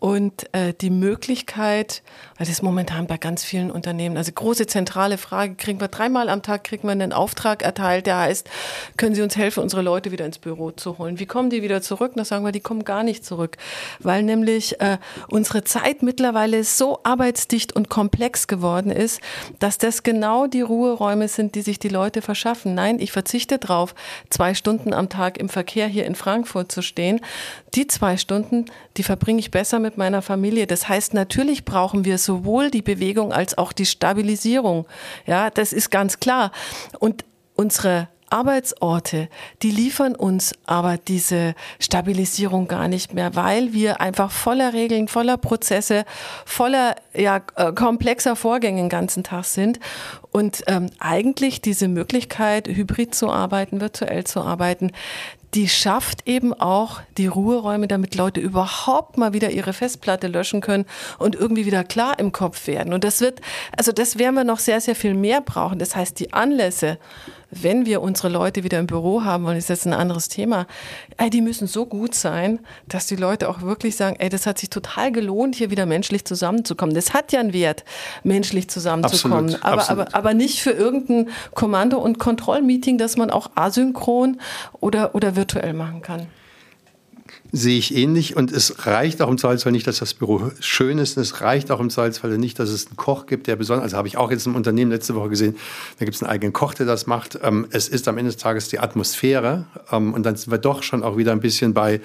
A: und äh, die Möglichkeit, weil das ist momentan bei ganz vielen Unternehmen, also große zentrale Frage, kriegen wir dreimal am Tag, kriegen wir einen Auftrag erteilt, der heißt, können Sie uns helfen, unsere Leute wieder ins Büro zu holen? Wie kommen die wieder zurück? Da sagen wir, die kommen gar nicht zurück, weil nämlich äh, unsere Zeit mittlerweile so arbeitsdicht und komplex geworden ist, dass das genau die Ruheräume sind, die sich die Leute verschaffen. Nein, ich verzichte drauf, zwei Stunden am Tag im Verkehr hier in Frankfurt zu stehen. Die zwei Stunden, die verbringe ich besser mit meiner Familie. Das heißt, natürlich brauchen wir sowohl die Bewegung als auch die Stabilisierung. Ja, das ist ganz klar. Und unsere Arbeitsorte, die liefern uns aber diese Stabilisierung gar nicht mehr, weil wir einfach voller Regeln, voller Prozesse, voller ja, äh, komplexer Vorgänge den ganzen Tag sind. Und ähm, eigentlich diese Möglichkeit, hybrid zu arbeiten, virtuell zu arbeiten, die schafft eben auch die Ruheräume, damit Leute überhaupt mal wieder ihre Festplatte löschen können und irgendwie wieder klar im Kopf werden. Und das wird, also das werden wir noch sehr, sehr viel mehr brauchen. Das heißt, die Anlässe, wenn wir unsere Leute wieder im Büro haben, und das ist jetzt ein anderes Thema, ey, die müssen so gut sein, dass die Leute auch wirklich sagen, ey, das hat sich total gelohnt, hier wieder menschlich zusammenzukommen. Das hat ja einen Wert, menschlich zusammenzukommen. Absolut, aber, absolut. aber, aber nicht für irgendein Kommando- und Kontrollmeeting, das man auch asynchron oder, oder virtuell machen kann
D: sehe ich ähnlich. Und es reicht auch im Zweifelsfall nicht, dass das Büro schön ist. es reicht auch im Zweifelsfall nicht, dass es einen Koch gibt, der besonders, also habe ich auch jetzt im Unternehmen letzte Woche gesehen, da gibt es einen eigenen Koch, der das macht. Ähm, es ist am Ende des Tages die Atmosphäre. Ähm, und dann sind wir doch schon auch wieder ein bisschen bei,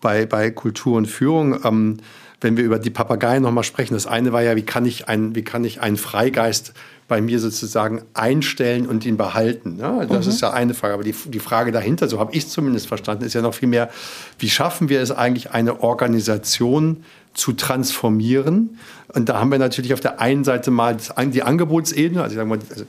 D: bei, bei Kultur und Führung. Ähm, wenn wir über die Papageien nochmal sprechen, das eine war ja, wie kann ich, ein, wie kann ich einen Freigeist bei mir sozusagen einstellen und ihn behalten. Ja, das mhm. ist ja eine Frage. Aber die, die Frage dahinter, so habe ich es zumindest verstanden, ist ja noch viel mehr, wie schaffen wir es eigentlich, eine Organisation zu transformieren? Und da haben wir natürlich auf der einen Seite mal die Angebotsebene, also ich sage mal, also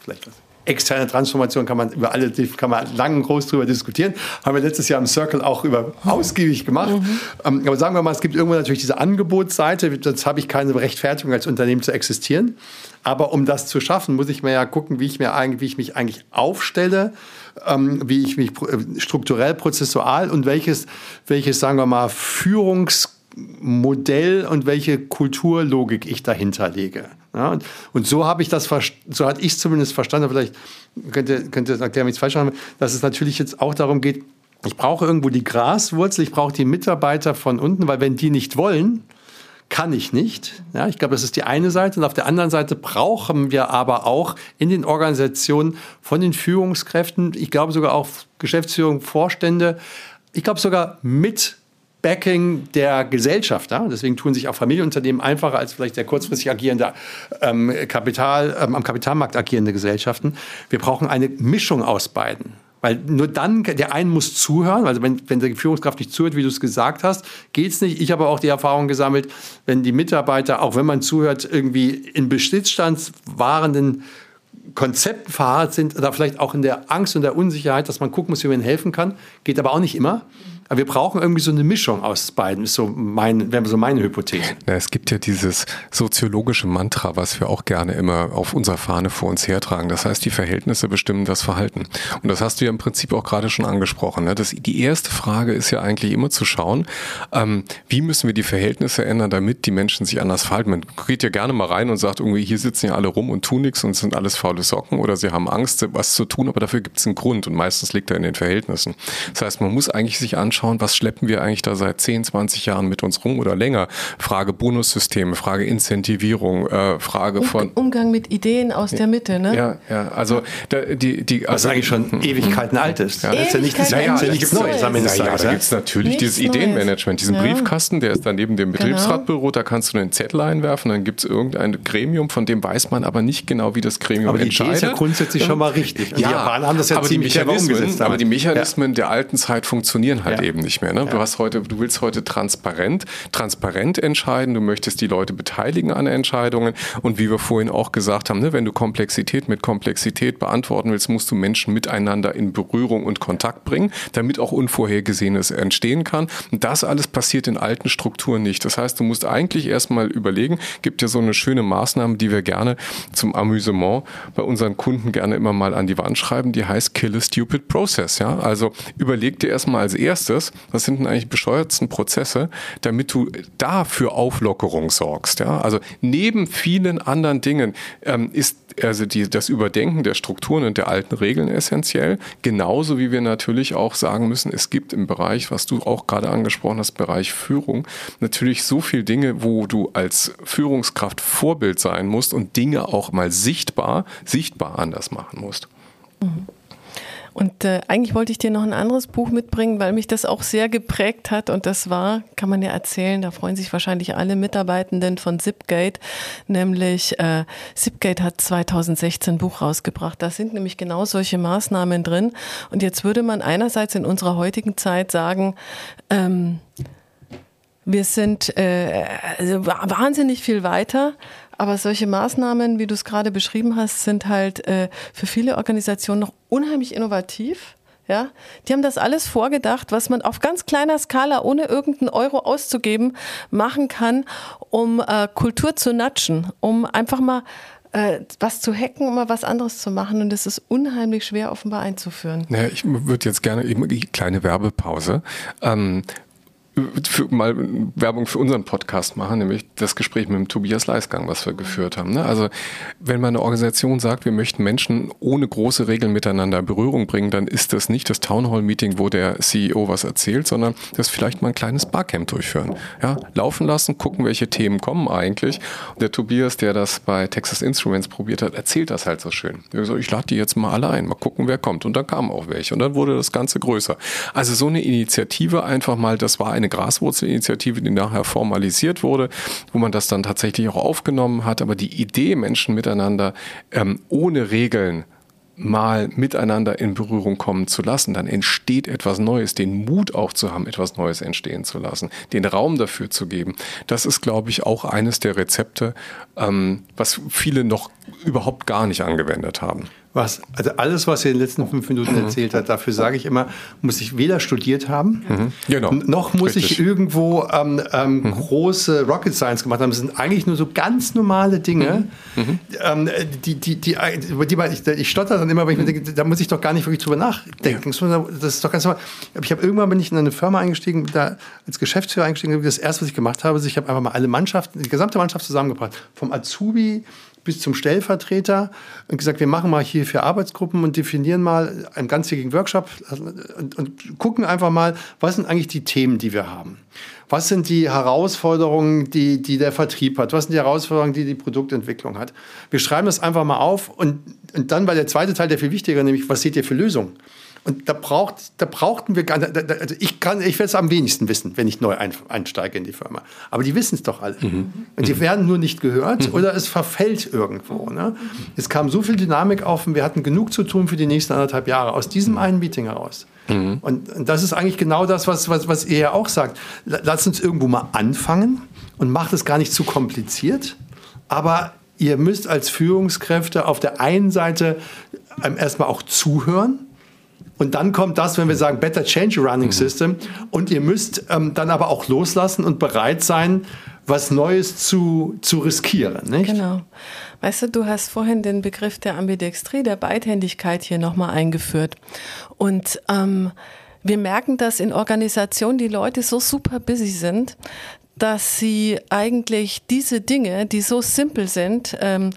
D: vielleicht externe Transformation kann man über alle, kann man lang und groß drüber diskutieren. Haben wir letztes Jahr im Circle auch über ausgiebig gemacht. Mhm. Aber sagen wir mal, es gibt irgendwo natürlich diese Angebotsseite. Sonst habe ich keine Rechtfertigung als Unternehmen zu existieren. Aber um das zu schaffen, muss ich mir ja gucken, wie ich, mir eigentlich, wie ich mich eigentlich aufstelle, ähm, wie ich mich äh, strukturell, prozessual und welches, welches, sagen wir mal, Führungsmodell und welche Kulturlogik ich dahinter lege. Ja, und, und so habe ich das, so hatte ich zumindest verstanden, vielleicht könnte, könnte erklären, wenn ich es falsch habe, dass es natürlich jetzt auch darum geht, ich brauche irgendwo die Graswurzel, ich brauche die Mitarbeiter von unten, weil wenn die nicht wollen, kann ich nicht. Ja, ich glaube, das ist die eine Seite. Und auf der anderen Seite brauchen wir aber auch in den Organisationen von den Führungskräften, ich glaube sogar auch Geschäftsführung, Vorstände, ich glaube sogar mit Backing der Gesellschaft. Deswegen tun sich auch Familienunternehmen einfacher als vielleicht der kurzfristig agierende ähm, Kapital, ähm, am Kapitalmarkt agierende Gesellschaften. Wir brauchen eine Mischung aus beiden. Weil nur dann, der einen muss zuhören, also wenn, wenn die Führungskraft nicht zuhört, wie du es gesagt hast, geht's nicht. Ich habe auch die Erfahrung gesammelt, wenn die Mitarbeiter, auch wenn man zuhört, irgendwie in besitzstandswahrenden Konzepten verharrt sind oder vielleicht auch in der Angst und der Unsicherheit, dass man gucken muss, wie man helfen kann, geht aber auch nicht immer. Aber wir brauchen irgendwie so eine Mischung aus beiden, ist so mein, wäre so meine Hypothese.
B: Na, es gibt ja dieses soziologische Mantra, was wir auch gerne immer auf unserer Fahne vor uns hertragen. Das heißt, die Verhältnisse bestimmen das Verhalten. Und das hast du ja im Prinzip auch gerade schon angesprochen. Ne? Das, die erste Frage ist ja eigentlich immer zu schauen, ähm, wie müssen wir die Verhältnisse ändern, damit die Menschen sich anders verhalten. Man geht ja gerne mal rein und sagt irgendwie, hier sitzen ja alle rum und tun nichts und sind alles faule Socken oder sie haben Angst, was zu tun, aber dafür gibt es einen Grund und meistens liegt er in den Verhältnissen. Das heißt, man muss eigentlich sich anschauen, anschauen, was schleppen wir eigentlich da seit 10, 20 Jahren mit uns rum oder länger. Frage Bonussysteme, Frage Incentivierung, äh, Frage um, von...
A: Umgang mit Ideen aus der Mitte, ne?
B: Ja, ja, also die... die
D: also, was eigentlich schon hm. Ewigkeiten alt ist. Ja. Das ist ja nicht, das ja, ja, nichts Neues
B: am Ende des Tages. Da gibt es natürlich nichts dieses Neues. Ideenmanagement, diesen ja. Briefkasten, der ist dann neben dem genau. Betriebsratbüro, da kannst du einen Zettel einwerfen, dann gibt es irgendein Gremium, von dem weiß man aber nicht genau, wie das Gremium aber die entscheidet.
D: Idee ist ja grundsätzlich schon mal richtig.
B: Ja, die Japaner haben das ja ziemlich umgesetzt. Aber die Mechanismen der alten Zeit funktionieren halt eben nicht mehr. Ne? Du hast heute, du willst heute transparent, transparent entscheiden. Du möchtest die Leute beteiligen an Entscheidungen. Und wie wir vorhin auch gesagt haben, ne, wenn du Komplexität mit Komplexität beantworten willst, musst du Menschen miteinander in Berührung und Kontakt bringen, damit auch Unvorhergesehenes entstehen kann. Und das alles passiert in alten Strukturen nicht. Das heißt, du musst eigentlich erstmal überlegen, gibt ja so eine schöne Maßnahme, die wir gerne zum Amüsement bei unseren Kunden gerne immer mal an die Wand schreiben, die heißt Kill a Stupid Process. Ja? Also überleg dir erstmal als erstes, was sind denn eigentlich bescheuertsten Prozesse, damit du da für Auflockerung sorgst. Ja? Also neben vielen anderen Dingen ähm, ist also die, das Überdenken der Strukturen und der alten Regeln essentiell. Genauso wie wir natürlich auch sagen müssen, es gibt im Bereich, was du auch gerade angesprochen hast, Bereich Führung, natürlich so viele Dinge, wo du als Führungskraft Vorbild sein musst und Dinge auch mal sichtbar, sichtbar anders machen musst.
A: Mhm. Und äh, eigentlich wollte ich dir noch ein anderes Buch mitbringen, weil mich das auch sehr geprägt hat. Und das war, kann man ja erzählen, da freuen sich wahrscheinlich alle Mitarbeitenden von Zipgate, nämlich äh, Zipgate hat 2016 ein Buch rausgebracht. Da sind nämlich genau solche Maßnahmen drin. Und jetzt würde man einerseits in unserer heutigen Zeit sagen, ähm, wir sind äh, also wahnsinnig viel weiter, aber solche Maßnahmen, wie du es gerade beschrieben hast, sind halt äh, für viele Organisationen noch unheimlich innovativ. Ja, die haben das alles vorgedacht, was man auf ganz kleiner Skala, ohne irgendeinen Euro auszugeben, machen kann, um äh, Kultur zu natschen, um einfach mal äh, was zu hacken, um mal was anderes zu machen. Und das ist unheimlich schwer offenbar einzuführen.
B: Ja, ich würde jetzt gerne eben eine kleine Werbepause. Ähm, für, mal Werbung für unseren Podcast machen, nämlich das Gespräch mit dem Tobias Leisgang, was wir geführt haben. Ne? Also wenn man eine Organisation sagt, wir möchten Menschen ohne große Regeln miteinander in Berührung bringen, dann ist das nicht das Townhall-Meeting, wo der CEO was erzählt, sondern das vielleicht mal ein kleines Barcamp durchführen. Ja? Laufen lassen, gucken, welche Themen kommen eigentlich. Und der Tobias, der das bei Texas Instruments probiert hat, erzählt das halt so schön. So, ich lade die jetzt mal alle ein, mal gucken, wer kommt. Und dann kamen auch welche. Und dann wurde das Ganze größer. Also so eine Initiative einfach mal, das war ein eine Graswurzelinitiative, die nachher formalisiert wurde, wo man das dann tatsächlich auch aufgenommen hat. Aber die Idee, Menschen miteinander ähm, ohne Regeln mal miteinander in Berührung kommen zu lassen, dann entsteht etwas Neues, den Mut auch zu haben, etwas Neues entstehen zu lassen, den Raum dafür zu geben. Das ist, glaube ich, auch eines der Rezepte, ähm, was viele noch überhaupt gar nicht angewendet haben.
D: Was, also alles, was er in den letzten fünf Minuten mhm. erzählt hat, dafür sage ich immer, muss ich weder studiert haben, mhm. genau. noch muss Richtig. ich irgendwo ähm, ähm, mhm. große Rocket Science gemacht haben. Das sind eigentlich nur so ganz normale Dinge, mhm. Mhm. ähm, die, die, die, über die man, ich, ich stotter dann immer, weil ich mir denke, da muss ich doch gar nicht wirklich drüber nachdenken. Ja. Das ist doch ganz normal. Ich habe irgendwann bin ich in eine Firma eingestiegen, da als Geschäftsführer eingestiegen. Das erste, was ich gemacht habe, ist, ich habe einfach mal alle Mannschaften, die gesamte Mannschaft zusammengebracht, vom Azubi bis zum Stellvertreter und gesagt, wir machen mal hier für Arbeitsgruppen und definieren mal einen ganzjährigen Workshop und, und, gucken einfach mal, was sind eigentlich die Themen, die wir haben. Was sind die Herausforderungen, die, die der Vertrieb hat? Was sind die Herausforderungen, die die Produktentwicklung hat? Wir schreiben das einfach mal auf und, und dann war der zweite Teil der viel wichtiger, nämlich was seht ihr für Lösungen? Und da, braucht, da brauchten wir gar nicht, also ich kann, ich werde es am wenigsten wissen, wenn ich neu einsteige in die Firma. Aber die wissen es doch alle. Mhm. Und die werden nur nicht gehört mhm. oder es verfällt irgendwo. Ne? Es kam so viel Dynamik auf und wir hatten genug zu tun für die nächsten anderthalb Jahre aus diesem einen Meeting heraus. Mhm. Und, und das ist eigentlich genau das, was, was, was ihr ja auch sagt. Lasst uns irgendwo mal anfangen und macht es gar nicht zu kompliziert. Aber ihr müsst als Führungskräfte auf der einen Seite erstmal auch zuhören und dann kommt das, wenn wir sagen, better change running mhm. system. Und ihr müsst ähm, dann aber auch loslassen und bereit sein, was Neues zu, zu riskieren. Nicht?
A: Genau. Weißt du, du hast vorhin den Begriff der Ambidextrie, der Beidhändigkeit hier nochmal eingeführt. Und ähm, wir merken, dass in Organisationen die Leute so super busy sind, dass sie eigentlich diese Dinge, die so simpel sind, ähm,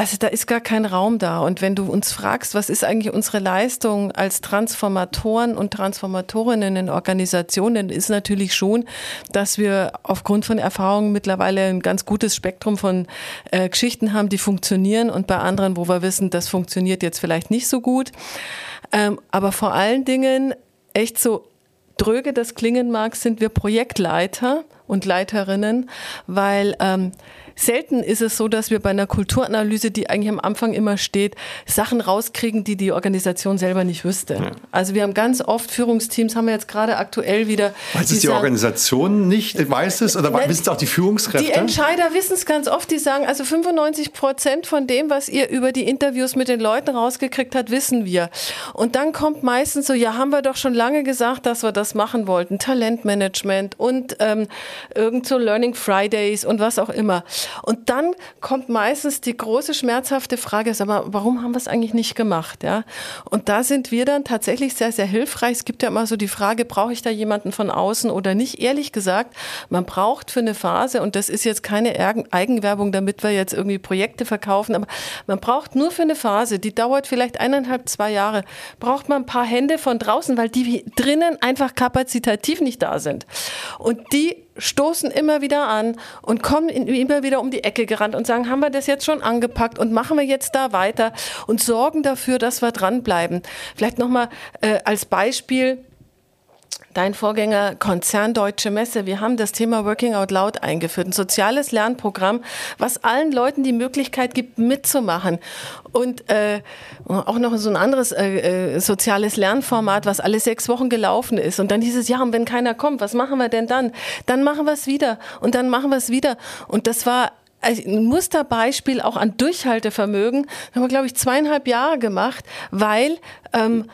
A: also da ist gar kein Raum da. Und wenn du uns fragst, was ist eigentlich unsere Leistung als Transformatoren und Transformatorinnen in Organisationen, ist natürlich schon, dass wir aufgrund von Erfahrungen mittlerweile ein ganz gutes Spektrum von äh, Geschichten haben, die funktionieren und bei anderen, wo wir wissen, das funktioniert jetzt vielleicht nicht so gut. Ähm, aber vor allen Dingen echt so dröge das klingen mag, sind wir Projektleiter und Leiterinnen, weil ähm, Selten ist es so, dass wir bei einer Kulturanalyse, die eigentlich am Anfang immer steht, Sachen rauskriegen, die die Organisation selber nicht wüsste. Ja. Also wir haben ganz oft Führungsteams, haben wir jetzt gerade aktuell wieder.
D: Weiß es die sagen, Organisation nicht, weiß es oder wissen es auch die Führungskräfte?
A: Die Entscheider wissen es ganz oft, die sagen, also 95 Prozent von dem, was ihr über die Interviews mit den Leuten rausgekriegt habt, wissen wir. Und dann kommt meistens so, ja, haben wir doch schon lange gesagt, dass wir das machen wollten. Talentmanagement und ähm, irgend so Learning Fridays und was auch immer. Und dann kommt meistens die große schmerzhafte Frage, sag mal, warum haben wir es eigentlich nicht gemacht? Ja? Und da sind wir dann tatsächlich sehr, sehr hilfreich. Es gibt ja immer so die Frage, brauche ich da jemanden von außen oder nicht? Ehrlich gesagt, man braucht für eine Phase, und das ist jetzt keine Eigenwerbung, damit wir jetzt irgendwie Projekte verkaufen, aber man braucht nur für eine Phase, die dauert vielleicht eineinhalb, zwei Jahre, braucht man ein paar Hände von draußen, weil die drinnen einfach kapazitativ nicht da sind. Und die stoßen immer wieder an und kommen immer wieder um die Ecke gerannt und sagen, haben wir das jetzt schon angepackt und machen wir jetzt da weiter und sorgen dafür, dass wir dranbleiben. Vielleicht nochmal äh, als Beispiel, Dein Vorgänger Konzern Deutsche Messe. Wir haben das Thema Working Out Loud eingeführt. Ein soziales Lernprogramm, was allen Leuten die Möglichkeit gibt, mitzumachen. Und äh, auch noch so ein anderes äh, äh, soziales Lernformat, was alle sechs Wochen gelaufen ist. Und dann hieß es, ja, und wenn keiner kommt, was machen wir denn dann? Dann machen wir es wieder. Und dann machen wir es wieder. Und das war ein Musterbeispiel auch an Durchhaltevermögen. Das haben wir, glaube ich, zweieinhalb Jahre gemacht, weil ähm,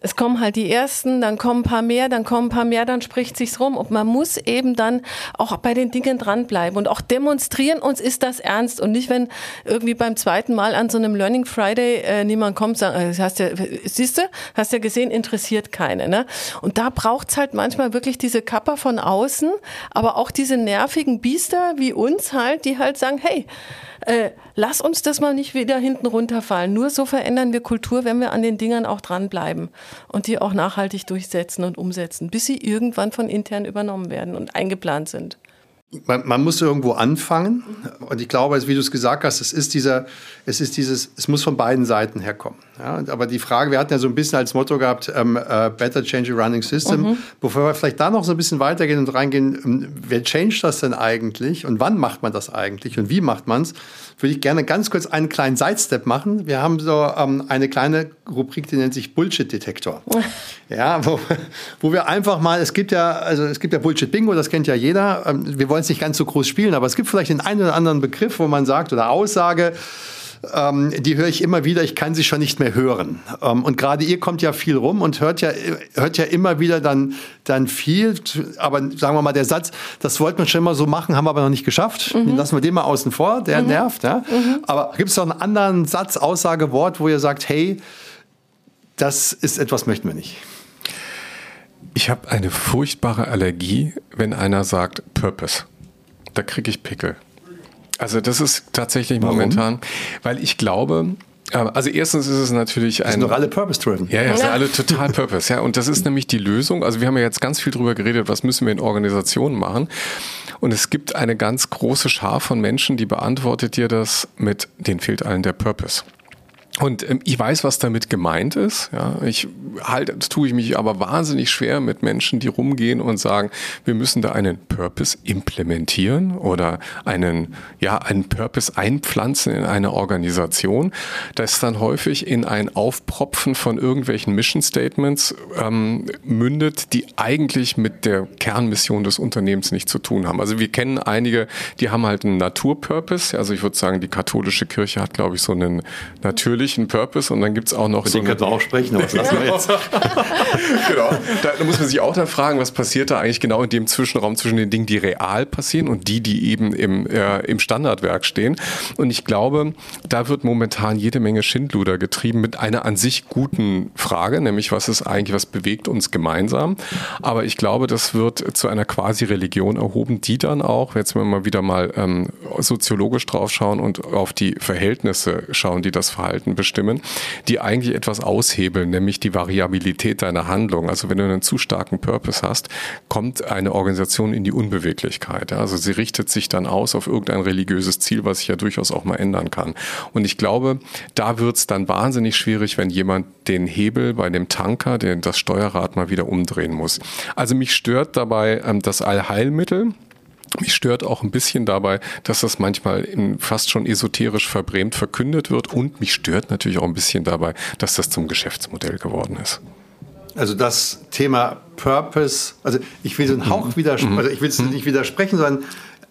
A: es kommen halt die ersten, dann kommen ein paar mehr, dann kommen ein paar mehr, dann spricht sich's rum. Und man muss eben dann auch bei den Dingen dranbleiben und auch demonstrieren, uns ist das ernst. Und nicht, wenn irgendwie beim zweiten Mal an so einem Learning Friday äh, niemand kommt, sagt, äh, hast ja, siehst du, hast ja gesehen, interessiert keine. Ne? Und da braucht's halt manchmal wirklich diese Kapper von außen, aber auch diese nervigen Biester wie uns halt, die halt sagen, hey, äh, lass uns das mal nicht wieder hinten runterfallen. Nur so verändern wir Kultur, wenn wir an den Dingern auch dranbleiben und die auch nachhaltig durchsetzen und umsetzen, bis sie irgendwann von intern übernommen werden und eingeplant sind.
D: Man, man, muss irgendwo anfangen. Und ich glaube, wie du es gesagt hast, es ist dieser, es ist dieses, es muss von beiden Seiten herkommen. Ja, aber die Frage, wir hatten ja so ein bisschen als Motto gehabt, ähm, uh, better change a running system. Mhm. Bevor wir vielleicht da noch so ein bisschen weitergehen und reingehen, ähm, wer change das denn eigentlich und wann macht man das eigentlich und wie macht man es, würde ich gerne ganz kurz einen kleinen Sidestep machen. Wir haben so ähm, eine kleine Rubrik, die nennt sich Bullshit-Detektor. (laughs) ja, wo, wo wir einfach mal, es gibt ja, also es gibt ja Bullshit-Bingo, das kennt ja jeder. Ähm, wir wollen es nicht ganz so groß spielen, aber es gibt vielleicht den einen oder anderen Begriff, wo man sagt oder Aussage, ähm, die höre ich immer wieder, ich kann sie schon nicht mehr hören. Ähm, und gerade ihr kommt ja viel rum und hört ja, hört ja immer wieder dann, dann viel, aber sagen wir mal, der Satz, das wollten wir schon immer so machen, haben wir aber noch nicht geschafft. Mhm. Lassen wir den mal außen vor, der mhm. nervt. Ja? Mhm. Aber gibt es noch einen anderen Satz, Aussage, Wort, wo ihr sagt, hey, das ist etwas, möchten wir nicht?
B: Ich habe eine furchtbare Allergie, wenn einer sagt Purpose. Da kriege ich Pickel. Also das ist tatsächlich Warum? momentan, weil ich glaube, äh, also erstens ist es natürlich ein.
D: sind doch alle purpose-driven.
B: Ja, ja, sind alle total (laughs) purpose. Ja, und das ist nämlich die Lösung. Also wir haben ja jetzt ganz viel drüber geredet, was müssen wir in Organisationen machen. Und es gibt eine ganz große Schar von Menschen, die beantwortet dir das mit, denen fehlt allen der Purpose. Und ähm, ich weiß, was damit gemeint ist. Ja, ich halt, das tue ich mich aber wahnsinnig schwer mit Menschen, die rumgehen und sagen, wir müssen da einen Purpose implementieren oder einen, ja, einen Purpose einpflanzen in eine Organisation. Das dann häufig in ein Aufpropfen von irgendwelchen Mission Statements ähm, mündet, die eigentlich mit der Kernmission des Unternehmens nichts zu tun haben. Also wir kennen einige, die haben halt einen Naturpurpose. Also ich würde sagen, die katholische Kirche hat, glaube ich, so einen natürlich natürlichen Purpose und dann gibt es auch noch.
D: Den so könnten wir auch sprechen, aber was lassen wir jetzt? (laughs)
B: genau. Da, da, muss man sich auch dann fragen, was passiert da eigentlich genau in dem Zwischenraum zwischen den Dingen, die real passieren und die, die eben im, äh, im Standardwerk stehen. Und ich glaube, da wird momentan jede Menge Schindluder getrieben mit einer an sich guten Frage, nämlich was ist eigentlich, was bewegt uns gemeinsam. Aber ich glaube, das wird zu einer quasi Religion erhoben, die dann auch, jetzt wenn wir mal wieder mal ähm, soziologisch draufschauen und auf die Verhältnisse schauen, die das Verhalten bestimmen, die eigentlich etwas aushebeln, nämlich die Variabilität deiner Handlung. Also wenn du einen zu starken Purpose hast, kommt eine Organisation in die Unbeweglichkeit. Also sie richtet sich dann aus auf irgendein religiöses Ziel, was sich ja durchaus auch mal ändern kann. Und ich glaube, da wird es dann wahnsinnig schwierig, wenn jemand den Hebel bei dem Tanker, den, das Steuerrad mal wieder umdrehen muss. Also mich stört dabei ähm, das Allheilmittel. Mich stört auch ein bisschen dabei, dass das manchmal fast schon esoterisch verbrämt verkündet wird und mich stört natürlich auch ein bisschen dabei, dass das zum Geschäftsmodell geworden ist.
D: Also das Thema Purpose, also ich will den Hauch mhm. widersprechen, mhm. also ich will es mhm. nicht widersprechen, sondern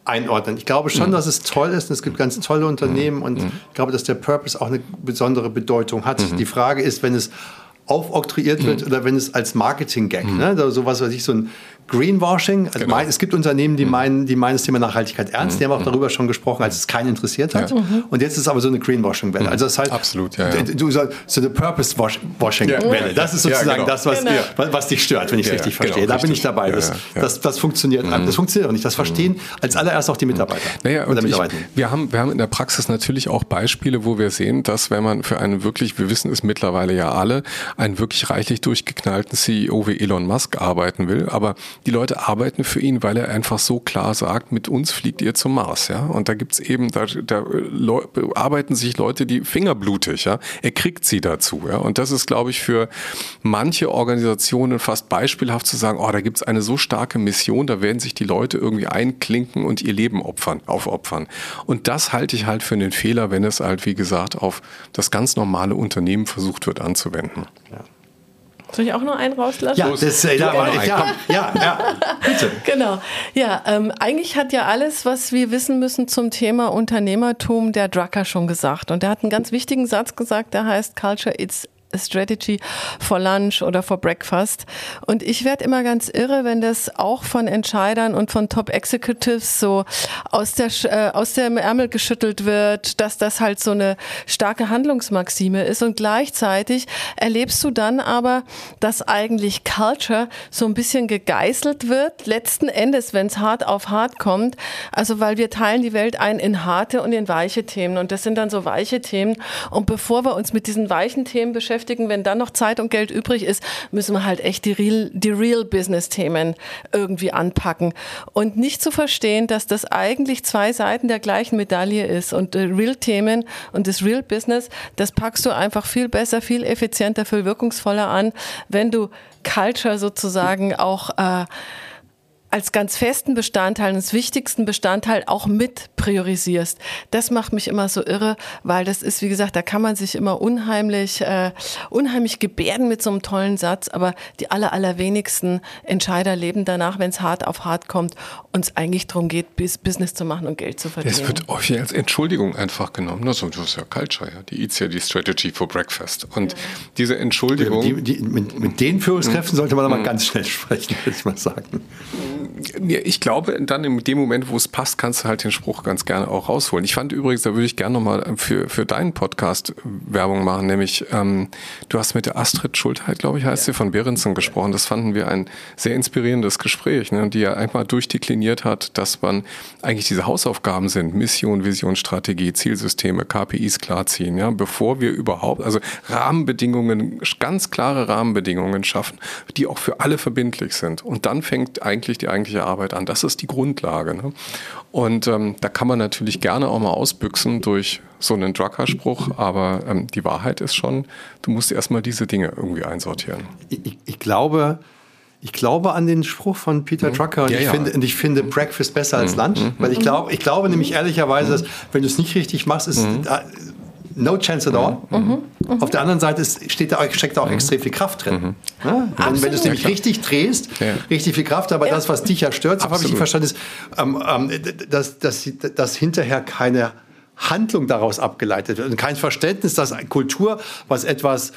D: einordnen. Ich glaube schon, dass es toll ist und es gibt ganz tolle Unternehmen und ich glaube, dass der Purpose auch eine besondere Bedeutung hat. Die Frage ist, wenn es aufoktroyiert wird oder wenn es als Marketing-Gag, ne? sowas, was ich so ein Greenwashing. Also genau. mein, es gibt Unternehmen, die mhm. meinen, die meinen das Thema Nachhaltigkeit ernst. Mhm. Die haben auch mhm. darüber schon gesprochen, als es keinen interessiert hat. Ja. Mhm. Und jetzt ist es aber so eine Greenwashing-Welle. Mhm. Also das heißt,
B: absolut, ja, ja.
D: Du, so eine Purpose-Washing-Welle. Das ist sozusagen genau. das, was, genau. was dich stört, wenn ich es richtig genau, verstehe. Da richtig. bin ich dabei. Das, das, das funktioniert. Das funktioniert auch nicht. Das verstehen als allererst auch die Mitarbeiter.
B: Naja, und ich, wir haben, wir haben in der Praxis natürlich auch Beispiele, wo wir sehen, dass wenn man für einen wirklich, wir wissen es mittlerweile ja alle, einen wirklich reichlich durchgeknallten CEO wie Elon Musk arbeiten will, aber die Leute arbeiten für ihn, weil er einfach so klar sagt, mit uns fliegt ihr zum Mars, ja. Und da gibt's eben, da, da arbeiten sich Leute, die fingerblutig, ja. Er kriegt sie dazu, ja. Und das ist, glaube ich, für manche Organisationen fast beispielhaft zu sagen, oh, da gibt's eine so starke Mission, da werden sich die Leute irgendwie einklinken und ihr Leben opfern, aufopfern. Und das halte ich halt für einen Fehler, wenn es halt, wie gesagt, auf das ganz normale Unternehmen versucht wird anzuwenden.
A: Ja. Soll ich auch noch einen rauslassen?
D: Ja, das, äh, ja, ja, ja, ja, ja, bitte. (laughs)
A: Genau. Ja, ähm, eigentlich hat ja alles, was wir wissen müssen zum Thema Unternehmertum, der Drucker schon gesagt. Und er hat einen ganz wichtigen Satz gesagt, der heißt Culture it's Strategy for Lunch oder for Breakfast. Und ich werde immer ganz irre, wenn das auch von Entscheidern und von Top Executives so aus der äh, aus dem Ärmel geschüttelt wird, dass das halt so eine starke Handlungsmaxime ist. Und gleichzeitig erlebst du dann aber, dass eigentlich Culture so ein bisschen gegeißelt wird. Letzten Endes, wenn es hart auf hart kommt, also weil wir teilen die Welt ein in harte und in weiche Themen. Und das sind dann so weiche Themen. Und bevor wir uns mit diesen weichen Themen beschäftigen beschäftigen. Wenn dann noch Zeit und Geld übrig ist, müssen wir halt echt die Real, die Real Business Themen irgendwie anpacken. Und nicht zu verstehen, dass das eigentlich zwei Seiten der gleichen Medaille ist. Und äh, Real Themen und das Real Business, das packst du einfach viel besser, viel effizienter, viel wirkungsvoller an, wenn du Culture sozusagen auch äh, als ganz festen Bestandteil, als wichtigsten Bestandteil auch mit priorisierst. Das macht mich immer so irre, weil das ist, wie gesagt, da kann man sich immer unheimlich, äh, unheimlich gebärden mit so einem tollen Satz, aber die aller, allerwenigsten Entscheider leben danach, wenn es hart auf hart kommt, uns eigentlich darum geht, Business zu machen und Geld zu verdienen.
B: Es wird häufig als Entschuldigung einfach genommen. Das ist ja Culture, ja. Die Eats ja die Strategy for Breakfast. Und ja. diese Entschuldigung.
D: Die, die, mit, mit, den Führungskräften sollte man aber mhm. ganz schnell sprechen, würde ich mal sagen.
B: Ich glaube, dann in dem Moment, wo es passt, kannst du halt den Spruch ganz gerne auch rausholen. Ich fand übrigens, da würde ich gerne nochmal für, für deinen Podcast Werbung machen, nämlich ähm, du hast mit der Astrid Schultheit, glaube ich, heißt ja. sie, von Behrensen gesprochen. Das fanden wir ein sehr inspirierendes Gespräch, ne, die ja einmal durchdekliniert hat, dass man eigentlich diese Hausaufgaben sind, Mission, Vision, Strategie, Zielsysteme, KPIs klarziehen, ja, bevor wir überhaupt, also Rahmenbedingungen, ganz klare Rahmenbedingungen schaffen, die auch für alle verbindlich sind. Und dann fängt eigentlich die eigentliche Arbeit an. Das ist die Grundlage. Ne? Und ähm, da kann man natürlich gerne auch mal ausbüchsen durch so einen Drucker-Spruch, aber ähm, die Wahrheit ist schon, du musst erstmal diese Dinge irgendwie einsortieren.
D: Ich, ich glaube, ich glaube an den Spruch von Peter mhm. Drucker und, ja, ich, ja. Finde, und ich finde Breakfast besser als mhm. Lunch, mhm. weil ich glaube, ich glaube nämlich ehrlicherweise, dass wenn du es nicht richtig machst, ist mhm. No chance at all. Mhm. Mhm. Auf der anderen Seite ist, steht da, steckt da auch extrem viel Kraft drin. Ja? Wenn, wenn du es nämlich richtig drehst, richtig viel Kraft, aber das, was dich ja stört, so habe ich verstanden, ist, ähm, ähm, dass, dass, dass hinterher keine Handlung daraus abgeleitet wird und kein Verständnis, dass Kultur was etwas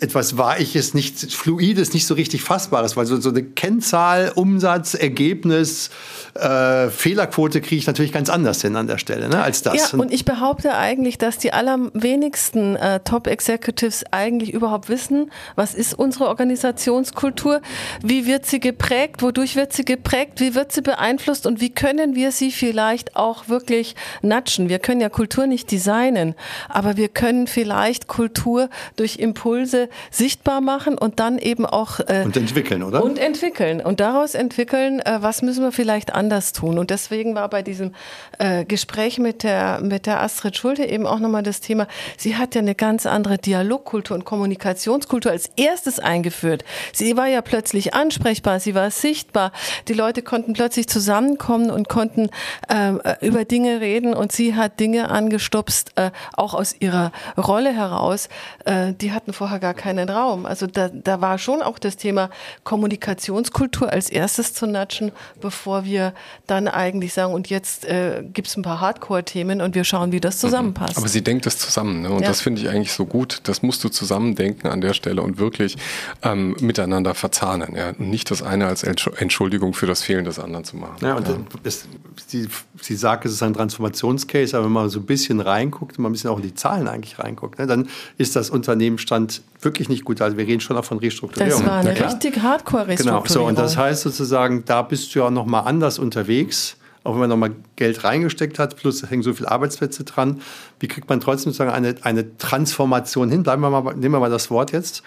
D: etwas Weiches, nicht Fluides, nicht so richtig Fassbares, weil so, so eine Kennzahl, Umsatz, Ergebnis, äh, Fehlerquote kriege ich natürlich ganz anders hin an der Stelle ne, als das.
A: Ja, und ich behaupte eigentlich, dass die allerwenigsten äh, Top-Executives eigentlich überhaupt wissen, was ist unsere Organisationskultur, wie wird sie geprägt, wodurch wird sie geprägt, wie wird sie beeinflusst und wie können wir sie vielleicht auch wirklich natschen. Wir können ja Kultur Kultur nicht designen, aber wir können vielleicht Kultur durch Impulse sichtbar machen und dann eben auch
D: äh, und entwickeln, oder?
A: Und entwickeln und daraus entwickeln, äh, was müssen wir vielleicht anders tun. Und deswegen war bei diesem äh, Gespräch mit der mit der Astrid Schulte eben auch nochmal das Thema. Sie hat ja eine ganz andere Dialogkultur und Kommunikationskultur als erstes eingeführt. Sie war ja plötzlich ansprechbar, sie war sichtbar. Die Leute konnten plötzlich zusammenkommen und konnten ähm, äh, über Dinge reden und sie hat Dinge angestupst, äh, auch aus ihrer Rolle heraus. Äh, die hatten vorher gar keinen Raum. Also da, da war schon auch das Thema Kommunikationskultur als erstes zu natschen, bevor wir dann eigentlich sagen, und jetzt äh, gibt es ein paar Hardcore-Themen und wir schauen, wie das zusammenpasst.
B: Aber sie denkt das zusammen ne? und ja. das finde ich eigentlich so gut. Das musst du zusammendenken an der Stelle und wirklich ähm, miteinander verzahnen. Ja? Und nicht das eine als Entschuldigung für das Fehlen des anderen zu machen.
D: Ja, und ja. Es, sie, sie sagt, es ist ein Transformationscase, aber wenn man so ein bisschen reinguckt, mal ein bisschen auch in die Zahlen eigentlich reinguckt, ne, dann ist das Unternehmensstand wirklich nicht gut. Also wir reden schon auch von Restrukturierung.
A: Das war eine ja, richtig Hardcore-Restrukturierung.
D: Genau, so, und das heißt sozusagen, da bist du ja noch mal anders unterwegs auch wenn man nochmal Geld reingesteckt hat, plus hängen so viele Arbeitsplätze dran, wie kriegt man trotzdem sozusagen eine, eine Transformation hin? Bleiben wir mal, nehmen wir mal das Wort jetzt.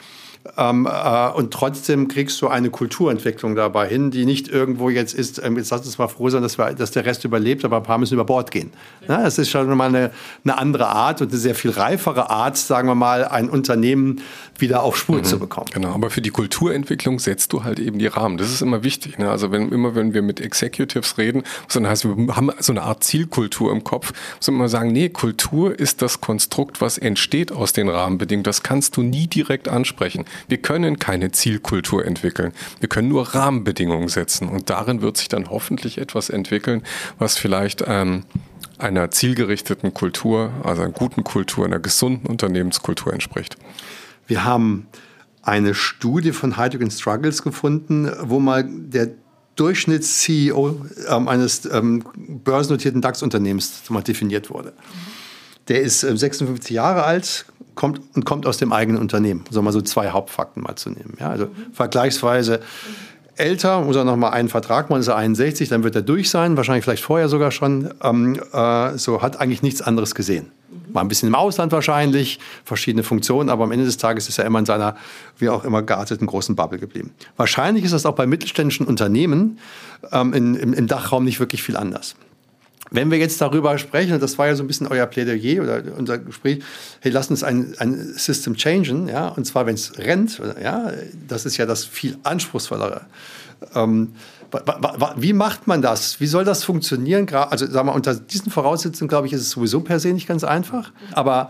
D: Ähm, äh, und trotzdem kriegst du eine Kulturentwicklung dabei hin, die nicht irgendwo jetzt ist, ähm, jetzt lass uns mal froh sein, dass, wir, dass der Rest überlebt, aber ein paar müssen über Bord gehen. Ja, das ist schon mal eine, eine andere Art und eine sehr viel reifere Art, sagen wir mal, ein Unternehmen wieder auf Spur mhm, zu bekommen.
B: Genau, aber für die Kulturentwicklung setzt du halt eben die Rahmen. Das ist immer wichtig. Ne? Also wenn immer wenn wir mit Executives reden, sondern heißt, wir haben so eine Art Zielkultur im Kopf, man immer sagen, nee, Kultur ist das Konstrukt, was entsteht aus den Rahmenbedingungen. Das kannst du nie direkt ansprechen. Wir können keine Zielkultur entwickeln. Wir können nur Rahmenbedingungen setzen. Und darin wird sich dann hoffentlich etwas entwickeln, was vielleicht ähm, einer zielgerichteten Kultur, also einer guten Kultur, einer gesunden Unternehmenskultur entspricht.
D: Wir haben eine Studie von Heidrick Struggles gefunden, wo mal der Durchschnitts-CEO ähm, eines ähm, börsennotierten DAX-Unternehmens definiert wurde. Der ist äh, 56 Jahre alt, kommt und kommt aus dem eigenen Unternehmen. So mal so zwei Hauptfakten mal zu nehmen. Ja, also mhm. vergleichsweise älter, muss er noch mal einen Vertrag machen, ist er 61, dann wird er durch sein, wahrscheinlich vielleicht vorher sogar schon. Ähm, äh, so hat eigentlich nichts anderes gesehen. War ein bisschen im Ausland wahrscheinlich, verschiedene Funktionen, aber am Ende des Tages ist er immer in seiner, wie auch immer, gearteten großen Bubble geblieben. Wahrscheinlich ist das auch bei mittelständischen Unternehmen ähm, in, im, im Dachraum nicht wirklich viel anders. Wenn wir jetzt darüber sprechen, und das war ja so ein bisschen euer Plädoyer oder unser Gespräch, hey, lass uns ein, ein System changen, ja, und zwar, wenn es rennt, ja, das ist ja das viel anspruchsvollere. Ähm, Wie macht man das? Wie soll das funktionieren? Also sagen wir, unter diesen Voraussetzungen, glaube ich, ist es sowieso per se nicht ganz einfach. Aber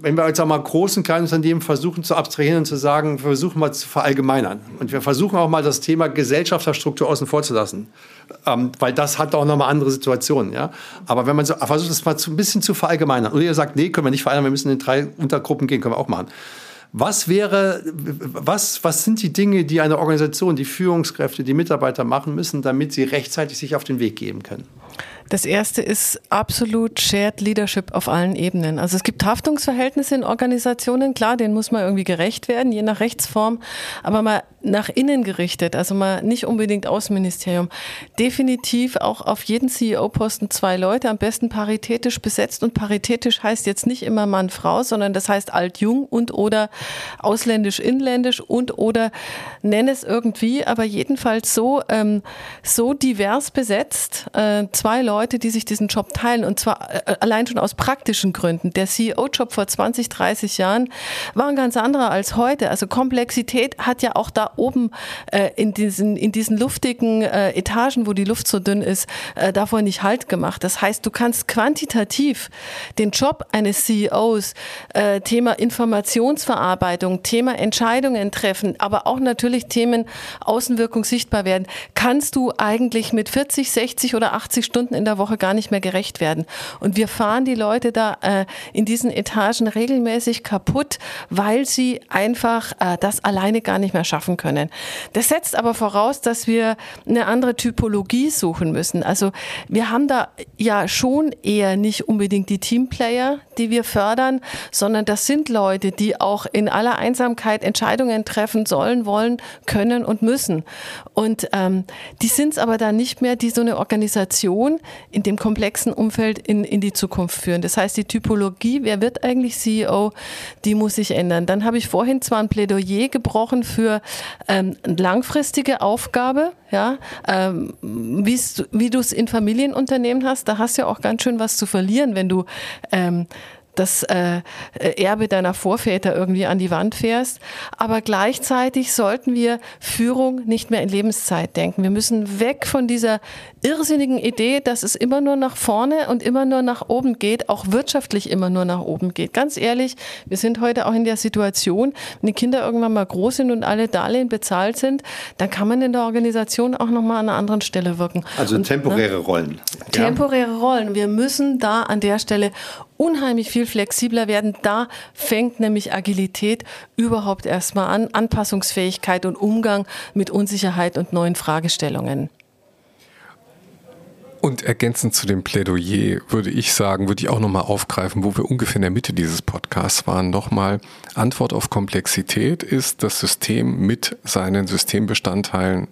D: wenn wir jetzt einmal großen, kleinen Unternehmen versuchen zu abstrahieren und zu sagen, wir versuchen mal zu verallgemeinern. Und wir versuchen auch mal das Thema Gesellschafterstruktur außen vor zu lassen. Ähm, weil das hat auch nochmal andere Situationen. Ja? Aber wenn man so, versucht, das mal zu, ein bisschen zu verallgemeinern. Und ihr sagt, nee, können wir nicht verallgemeinern, wir müssen in drei Untergruppen gehen, können wir auch machen. Was wäre, was, was sind die Dinge, die eine Organisation, die Führungskräfte, die Mitarbeiter machen müssen, damit sie rechtzeitig sich auf den Weg geben können?
A: Das erste ist absolut Shared Leadership auf allen Ebenen. Also es gibt Haftungsverhältnisse in Organisationen, klar, denen muss man irgendwie gerecht werden, je nach Rechtsform, aber mal nach innen gerichtet, also mal nicht unbedingt Außenministerium. Definitiv auch auf jeden CEO-Posten zwei Leute, am besten paritätisch besetzt und paritätisch heißt jetzt nicht immer Mann, Frau, sondern das heißt alt-jung und oder ausländisch, inländisch und oder nenn es irgendwie, aber jedenfalls so, ähm, so divers besetzt, äh, zwei Leute, die sich diesen Job teilen und zwar äh, allein schon aus praktischen Gründen. Der CEO-Job vor 20, 30 Jahren war ein ganz anderer als heute. Also Komplexität hat ja auch da oben äh, in, diesen, in diesen luftigen äh, Etagen, wo die Luft so dünn ist, äh, davor nicht Halt gemacht. Das heißt, du kannst quantitativ den Job eines CEOs, äh, Thema Informationsverarbeitung, Thema Entscheidungen treffen, aber auch natürlich Themen Außenwirkung sichtbar werden, kannst du eigentlich mit 40, 60 oder 80 Stunden in der Woche gar nicht mehr gerecht werden. Und wir fahren die Leute da äh, in diesen Etagen regelmäßig kaputt, weil sie einfach äh, das alleine gar nicht mehr schaffen können. Das setzt aber voraus, dass wir eine andere Typologie suchen müssen. Also wir haben da ja schon eher nicht unbedingt die Teamplayer, die wir fördern, sondern das sind Leute, die auch in aller Einsamkeit Entscheidungen treffen sollen, wollen, können und müssen. Und ähm, die sind es aber dann nicht mehr, die so eine Organisation in dem komplexen Umfeld in, in die Zukunft führen. Das heißt, die Typologie, wer wird eigentlich CEO, die muss sich ändern. Dann habe ich vorhin zwar ein Plädoyer gebrochen für ähm, langfristige Aufgabe, ja, ähm, wie du es in Familienunternehmen hast, da hast du ja auch ganz schön was zu verlieren, wenn du ähm, das äh, Erbe deiner Vorväter irgendwie an die Wand fährst. Aber gleichzeitig sollten wir Führung nicht mehr in Lebenszeit denken. Wir müssen weg von dieser irrsinnigen Idee, dass es immer nur nach vorne und immer nur nach oben geht, auch wirtschaftlich immer nur nach oben geht. Ganz ehrlich, wir sind heute auch in der Situation, wenn die Kinder irgendwann mal groß sind und alle Darlehen bezahlt sind, dann kann man in der Organisation auch nochmal an einer anderen Stelle wirken.
D: Also
A: und,
D: temporäre ne? Rollen.
A: Temporäre. Rollen. Wir müssen da an der Stelle unheimlich viel flexibler werden. Da fängt nämlich Agilität überhaupt erstmal an, Anpassungsfähigkeit und Umgang mit Unsicherheit und neuen Fragestellungen.
B: Und ergänzend zu dem Plädoyer würde ich sagen, würde ich auch nochmal aufgreifen, wo wir ungefähr in der Mitte dieses Podcasts waren, nochmal Antwort auf Komplexität ist, das System mit seinen Systembestandteilen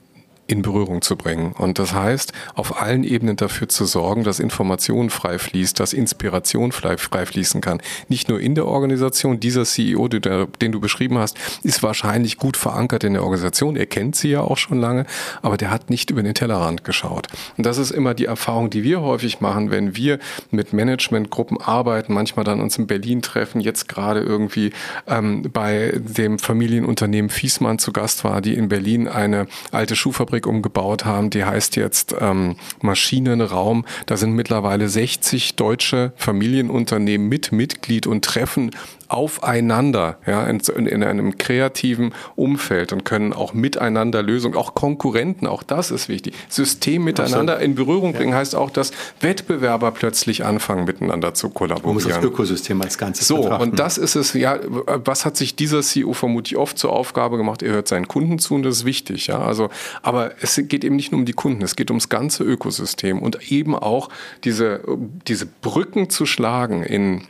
B: in Berührung zu bringen. Und das heißt, auf allen Ebenen dafür zu sorgen, dass Information frei fließt, dass Inspiration frei, frei fließen kann. Nicht nur in der Organisation. Dieser CEO, den du beschrieben hast, ist wahrscheinlich gut verankert in der Organisation. Er kennt sie ja auch schon lange, aber der hat nicht über den Tellerrand geschaut. Und das ist immer die Erfahrung, die wir häufig machen, wenn wir mit Managementgruppen arbeiten, manchmal dann uns in Berlin treffen, jetzt gerade irgendwie ähm, bei dem Familienunternehmen Fiesmann zu Gast war, die in Berlin eine alte Schuhfabrik Fabrik umgebaut haben. Die heißt jetzt ähm, Maschinenraum. Da sind mittlerweile 60 deutsche Familienunternehmen mit Mitglied und treffen aufeinander, ja, in, in, einem kreativen Umfeld und können auch miteinander Lösungen, auch Konkurrenten, auch das ist wichtig. System miteinander in Berührung bringen ja. heißt auch, dass Wettbewerber plötzlich anfangen, miteinander zu kollaborieren. Man muss
D: das Ökosystem als Ganzes
B: So, betrachten. und das ist es, ja, was hat sich dieser CEO vermutlich oft zur Aufgabe gemacht? Er hört seinen Kunden zu und das ist wichtig, ja, also, aber es geht eben nicht nur um die Kunden, es geht ums ganze Ökosystem und eben auch diese, diese Brücken zu schlagen in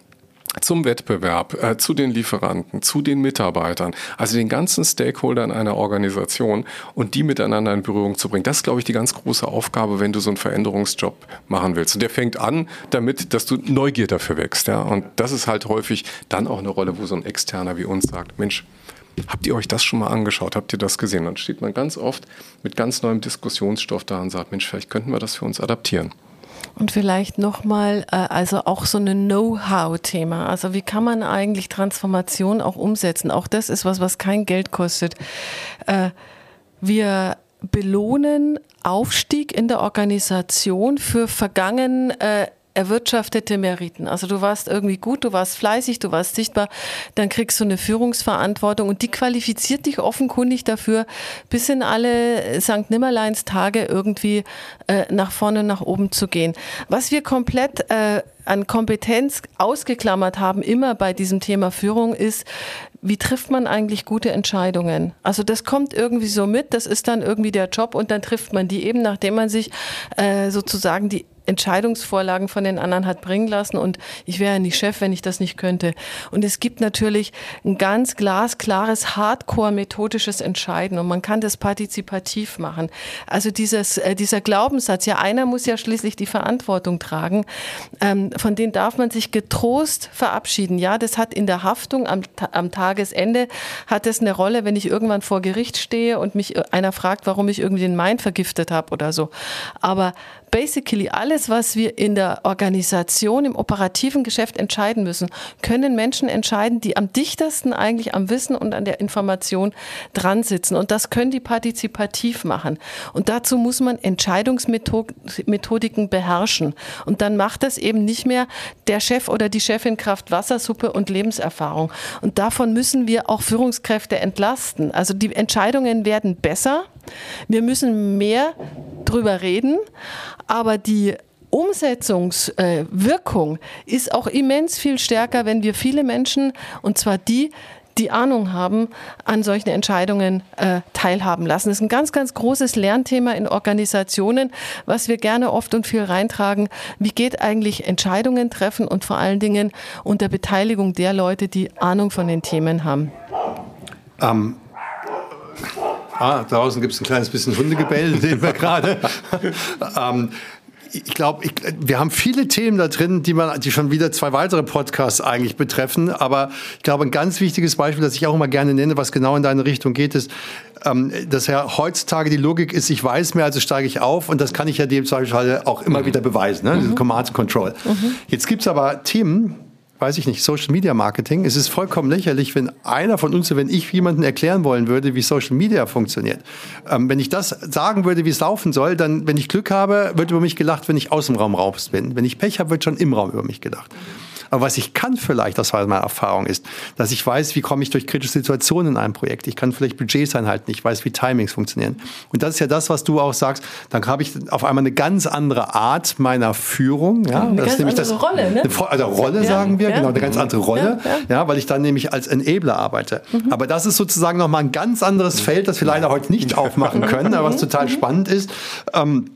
B: zum Wettbewerb, äh, zu den Lieferanten, zu den Mitarbeitern, also den ganzen Stakeholdern einer Organisation und die miteinander in Berührung zu bringen. Das ist, glaube ich, die ganz große Aufgabe, wenn du so einen Veränderungsjob machen willst. Und der fängt an damit, dass du Neugier dafür wächst. Ja? Und das ist halt häufig dann auch eine Rolle, wo so ein Externer wie uns sagt, Mensch, Habt ihr euch das schon mal angeschaut? Habt ihr das gesehen? Dann steht man ganz oft mit ganz neuem Diskussionsstoff da und sagt, Mensch, vielleicht könnten wir das für uns adaptieren.
A: Und vielleicht nochmal, äh, also auch so ein Know-how-Thema. Also wie kann man eigentlich Transformation auch umsetzen? Auch das ist was, was kein Geld kostet. Äh, wir belohnen Aufstieg in der Organisation für vergangen äh, erwirtschaftete Meriten. Also du warst irgendwie gut, du warst fleißig, du warst sichtbar, dann kriegst du eine Führungsverantwortung und die qualifiziert dich offenkundig dafür, bis in alle St. Nimmerleins Tage irgendwie äh, nach vorne, nach oben zu gehen. Was wir komplett äh, an Kompetenz ausgeklammert haben, immer bei diesem Thema Führung, ist, wie trifft man eigentlich gute Entscheidungen? Also das kommt irgendwie so mit, das ist dann irgendwie der Job und dann trifft man die eben, nachdem man sich äh, sozusagen die Entscheidungsvorlagen von den anderen hat bringen lassen und ich wäre ja nicht Chef, wenn ich das nicht könnte. Und es gibt natürlich ein ganz glasklares, hardcore-methodisches Entscheiden und man kann das partizipativ machen. Also dieses, äh, dieser Glaubenssatz, ja, einer muss ja schließlich die Verantwortung tragen, ähm, von denen darf man sich getrost verabschieden. Ja, das hat in der Haftung am, am Tagesende, hat es eine Rolle, wenn ich irgendwann vor Gericht stehe und mich einer fragt, warum ich irgendwie den Main vergiftet habe oder so. Aber basically alles, was wir in der Organisation, im operativen Geschäft entscheiden müssen, können Menschen entscheiden, die am dichtesten eigentlich am Wissen und an der Information dran sitzen. Und das können die partizipativ machen. Und dazu muss man Entscheidungsmethodiken beherrschen. Und dann macht das eben nicht mehr der Chef oder die Chefin Kraft Wassersuppe und Lebenserfahrung. Und davon müssen wir auch Führungskräfte entlasten. Also die Entscheidungen werden besser. Wir müssen mehr drüber reden, aber die Umsetzungswirkung ist auch immens viel stärker, wenn wir viele Menschen, und zwar die, die Ahnung haben, an solchen Entscheidungen äh, teilhaben lassen. Das ist ein ganz, ganz großes Lernthema in Organisationen, was wir gerne oft und viel reintragen. Wie geht eigentlich Entscheidungen treffen und vor allen Dingen unter Beteiligung der Leute, die Ahnung von den Themen haben?
D: Ähm, ah, draußen gibt es ein kleines bisschen Hundegebell, (laughs) sehen wir gerade. ähm, ich glaube, wir haben viele Themen da drin, die man, die schon wieder zwei weitere Podcasts eigentlich betreffen. Aber ich glaube, ein ganz wichtiges Beispiel, das ich auch immer gerne nenne, was genau in deine Richtung geht, ist, ähm, dass ja heutzutage die Logik ist, ich weiß mehr, also steige ich auf. Und das kann ich ja dem Beispiel auch immer mhm. wieder beweisen, ne? Mhm. Command Control. Mhm. Jetzt gibt's aber Themen, weiß ich nicht, Social Media Marketing. Es ist vollkommen lächerlich, wenn einer von uns, wenn ich jemandem erklären wollen würde, wie Social Media funktioniert. Ähm, wenn ich das sagen würde, wie es laufen soll, dann, wenn ich Glück habe, wird über mich gelacht, wenn ich aus dem Raum raus bin. Wenn ich Pech habe, wird schon im Raum über mich gedacht. Aber was ich kann vielleicht, das war meine Erfahrung, ist, dass ich weiß, wie komme ich durch kritische Situationen in einem Projekt. Ich kann vielleicht Budgets einhalten, ich weiß, wie Timings funktionieren. Und das ist ja das, was du auch sagst. Dann habe ich auf einmal eine ganz andere Art meiner Führung. Ja,
A: eine das ist nämlich das Rolle, ne?
D: also Rolle ja, sagen wir, ja. genau, eine ganz andere Rolle. Ja, ja, weil ich dann nämlich als Enabler arbeite. Mhm. Aber das ist sozusagen nochmal ein ganz anderes Feld, das wir leider heute nicht aufmachen können, aber was total mhm. spannend ist. Ähm,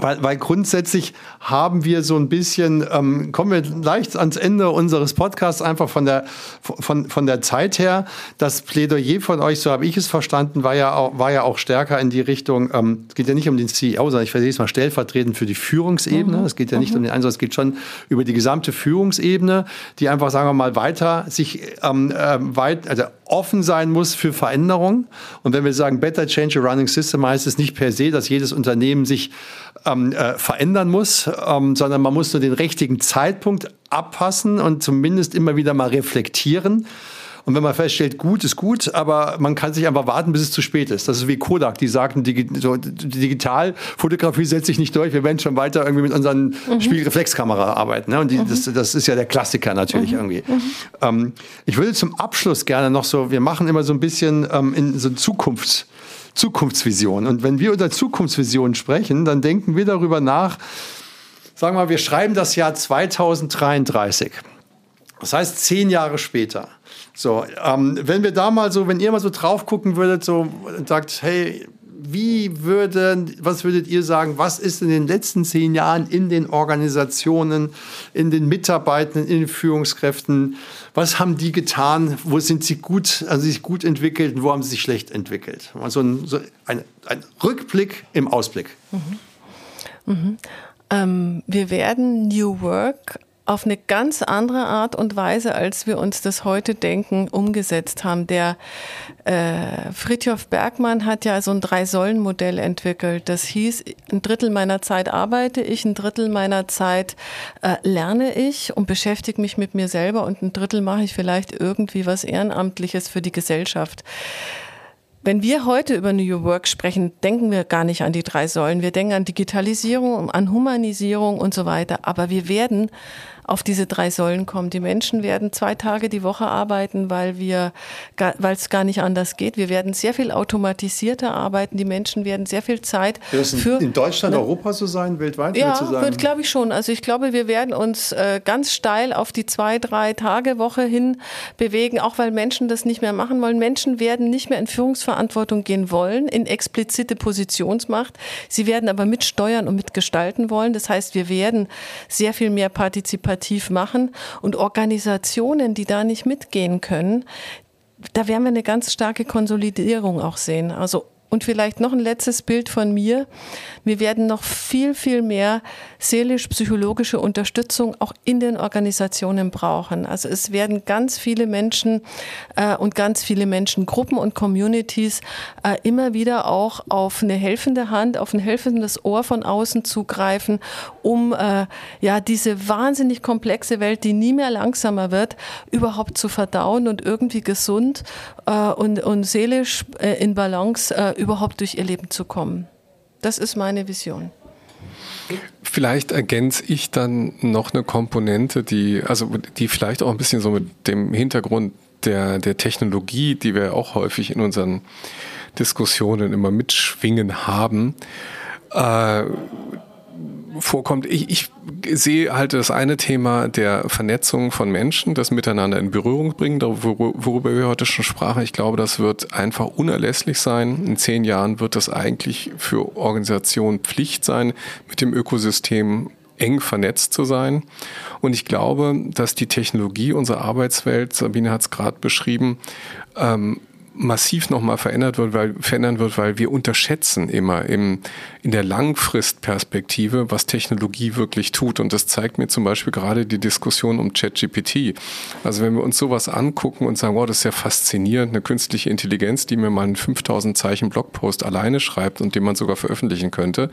D: weil, weil grundsätzlich haben wir so ein bisschen, ähm, kommen wir leicht ans Ende unseres Podcasts einfach von der, von, von der Zeit her. Das Plädoyer von euch, so habe ich es verstanden, war ja auch, war ja auch stärker in die Richtung, ähm, es geht ja nicht um den CEO, sondern ich verstehe es mal stellvertretend für die Führungsebene. Mhm. Es geht ja nicht mhm. um den Einsatz, es geht schon über die gesamte Führungsebene, die einfach, sagen wir mal, weiter sich ähm, äh, weit, also offen sein muss für Veränderung. Und wenn wir sagen, better change a running system, heißt es nicht per se, dass jedes Unternehmen sich ähm, äh, verändern muss, ähm, sondern man muss nur den richtigen Zeitpunkt abpassen und zumindest immer wieder mal reflektieren. Und wenn man feststellt, gut ist gut, aber man kann sich einfach warten, bis es zu spät ist. Das ist wie Kodak, die sagten, die, so, Digitalfotografie setzt sich nicht durch, wir werden schon weiter irgendwie mit unseren mhm. Spiegelreflexkamera arbeiten. Ne? Und die, mhm. das, das, ist ja der Klassiker natürlich mhm. irgendwie. Mhm. Ähm, ich würde zum Abschluss gerne noch so, wir machen immer so ein bisschen ähm, in so Zukunfts- Zukunftsvision. Und wenn wir über Zukunftsvision sprechen, dann denken wir darüber nach, sagen wir mal, wir schreiben das Jahr 2033. Das heißt zehn Jahre später. So, ähm, wenn wir da mal so, wenn ihr mal so drauf gucken würdet, so und sagt, hey, wie würden, was würdet ihr sagen, was ist in den letzten zehn Jahren in den Organisationen, in den Mitarbeitern, in den Führungskräften, was haben die getan, wo sind sie gut, also sich gut entwickelt und wo haben sie sich schlecht entwickelt? Also ein, so ein, ein Rückblick im Ausblick.
A: Mhm. Mhm. Ähm, wir werden New Work auf eine ganz andere Art und Weise, als wir uns das heute denken, umgesetzt haben. Der äh, Fritjof Bergmann hat ja so ein Drei-Säulen-Modell entwickelt. Das hieß, ein Drittel meiner Zeit arbeite ich, ein Drittel meiner Zeit äh, lerne ich und beschäftige mich mit mir selber und ein Drittel mache ich vielleicht irgendwie was Ehrenamtliches für die Gesellschaft Wenn wir heute über New Work sprechen, denken wir gar nicht an die drei Säulen. Wir denken an Digitalisierung, an Humanisierung und so weiter. Aber wir werden auf diese drei Säulen kommen. Die Menschen werden zwei Tage die Woche arbeiten, weil wir, weil es gar nicht anders geht. Wir werden sehr viel automatisierter arbeiten. Die Menschen werden sehr viel Zeit
D: wird das
A: für
D: in Deutschland, ne, Europa so sein, weltweit
A: ja, so sein? wird glaube ich schon. Also ich glaube, wir werden uns äh, ganz steil auf die zwei, drei Tage Woche hin bewegen, auch weil Menschen das nicht mehr machen wollen. Menschen werden nicht mehr in Führungsverantwortung gehen wollen, in explizite Positionsmacht. Sie werden aber mitsteuern und mitgestalten wollen. Das heißt, wir werden sehr viel mehr partizipativ innovativ machen und Organisationen, die da nicht mitgehen können, da werden wir eine ganz starke Konsolidierung auch sehen. Also und vielleicht noch ein letztes Bild von mir. Wir werden noch viel, viel mehr seelisch-psychologische Unterstützung auch in den Organisationen brauchen. Also es werden ganz viele Menschen äh, und ganz viele Menschengruppen und Communities äh, immer wieder auch auf eine helfende Hand, auf ein helfendes Ohr von außen zugreifen, um äh, ja diese wahnsinnig komplexe Welt, die nie mehr langsamer wird, überhaupt zu verdauen und irgendwie gesund äh, und, und seelisch äh, in Balance äh, überhaupt durch ihr Leben zu kommen. Das ist meine Vision.
B: Vielleicht ergänze ich dann noch eine Komponente, die, also die vielleicht auch ein bisschen so mit dem Hintergrund der, der Technologie, die wir auch häufig in unseren Diskussionen immer mitschwingen haben, äh, vorkommt. Ich, ich sehe halt das eine Thema der Vernetzung von Menschen, das Miteinander in Berührung bringen, worüber wir heute schon sprachen. Ich glaube, das wird einfach unerlässlich sein. In zehn Jahren wird das eigentlich für Organisationen Pflicht sein, mit dem Ökosystem eng vernetzt zu sein. Und ich glaube, dass die Technologie unsere Arbeitswelt, Sabine hat es gerade beschrieben, ähm, massiv nochmal verändert wird, weil, verändern wird, weil wir unterschätzen immer im, in der Langfristperspektive, was Technologie wirklich tut. Und das zeigt mir zum Beispiel gerade die Diskussion um ChatGPT. Also wenn wir uns sowas angucken und sagen, wow, das ist ja faszinierend, eine künstliche Intelligenz, die mir mal einen 5000 Zeichen Blogpost alleine schreibt und den man sogar veröffentlichen könnte,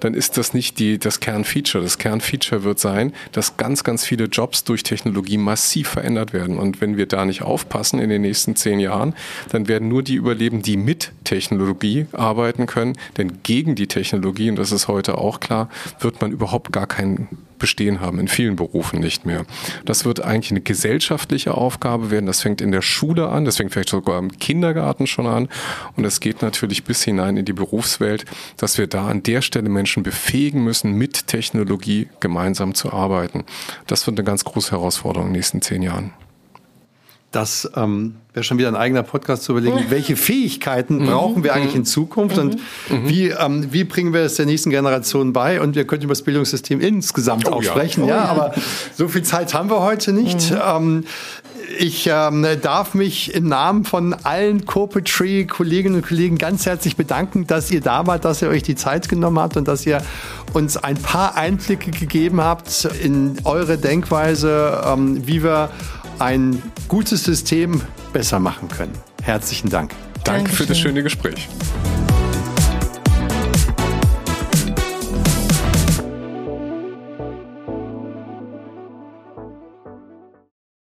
B: dann ist das nicht die, das Kernfeature. Das Kernfeature wird sein, dass ganz, ganz viele Jobs durch Technologie massiv verändert werden. Und wenn wir da nicht aufpassen in den nächsten zehn Jahren, dann werden nur die überleben, die mit Technologie arbeiten können. Denn gegen die Technologie, und das ist heute auch klar, wird man überhaupt gar kein Bestehen haben, in vielen Berufen nicht mehr. Das wird eigentlich eine gesellschaftliche Aufgabe werden. Das fängt in der Schule an, das fängt vielleicht sogar im Kindergarten schon an. Und es geht natürlich bis hinein in die Berufswelt, dass wir da an der Stelle Menschen befähigen müssen, mit Technologie gemeinsam zu arbeiten. Das wird eine ganz große Herausforderung in den nächsten zehn Jahren.
D: Das ähm, wäre schon wieder ein eigener Podcast zu überlegen, (laughs) welche Fähigkeiten mhm. brauchen wir eigentlich in Zukunft mhm. und mhm. wie, ähm, wie bringen wir es der nächsten Generation bei? Und wir könnten über das Bildungssystem insgesamt oh, auch ja. sprechen. Oh, ja, ja, aber so viel Zeit haben wir heute nicht. Ähm, ich ähm, darf mich im Namen von allen Corporate Tree Kolleginnen und Kollegen ganz herzlich bedanken, dass ihr da wart, dass ihr euch die Zeit genommen habt und dass ihr uns ein paar Einblicke gegeben habt in eure Denkweise, ähm, wie wir ein gutes System besser machen können. Herzlichen Dank.
B: Danke Dankeschön. für das schöne Gespräch.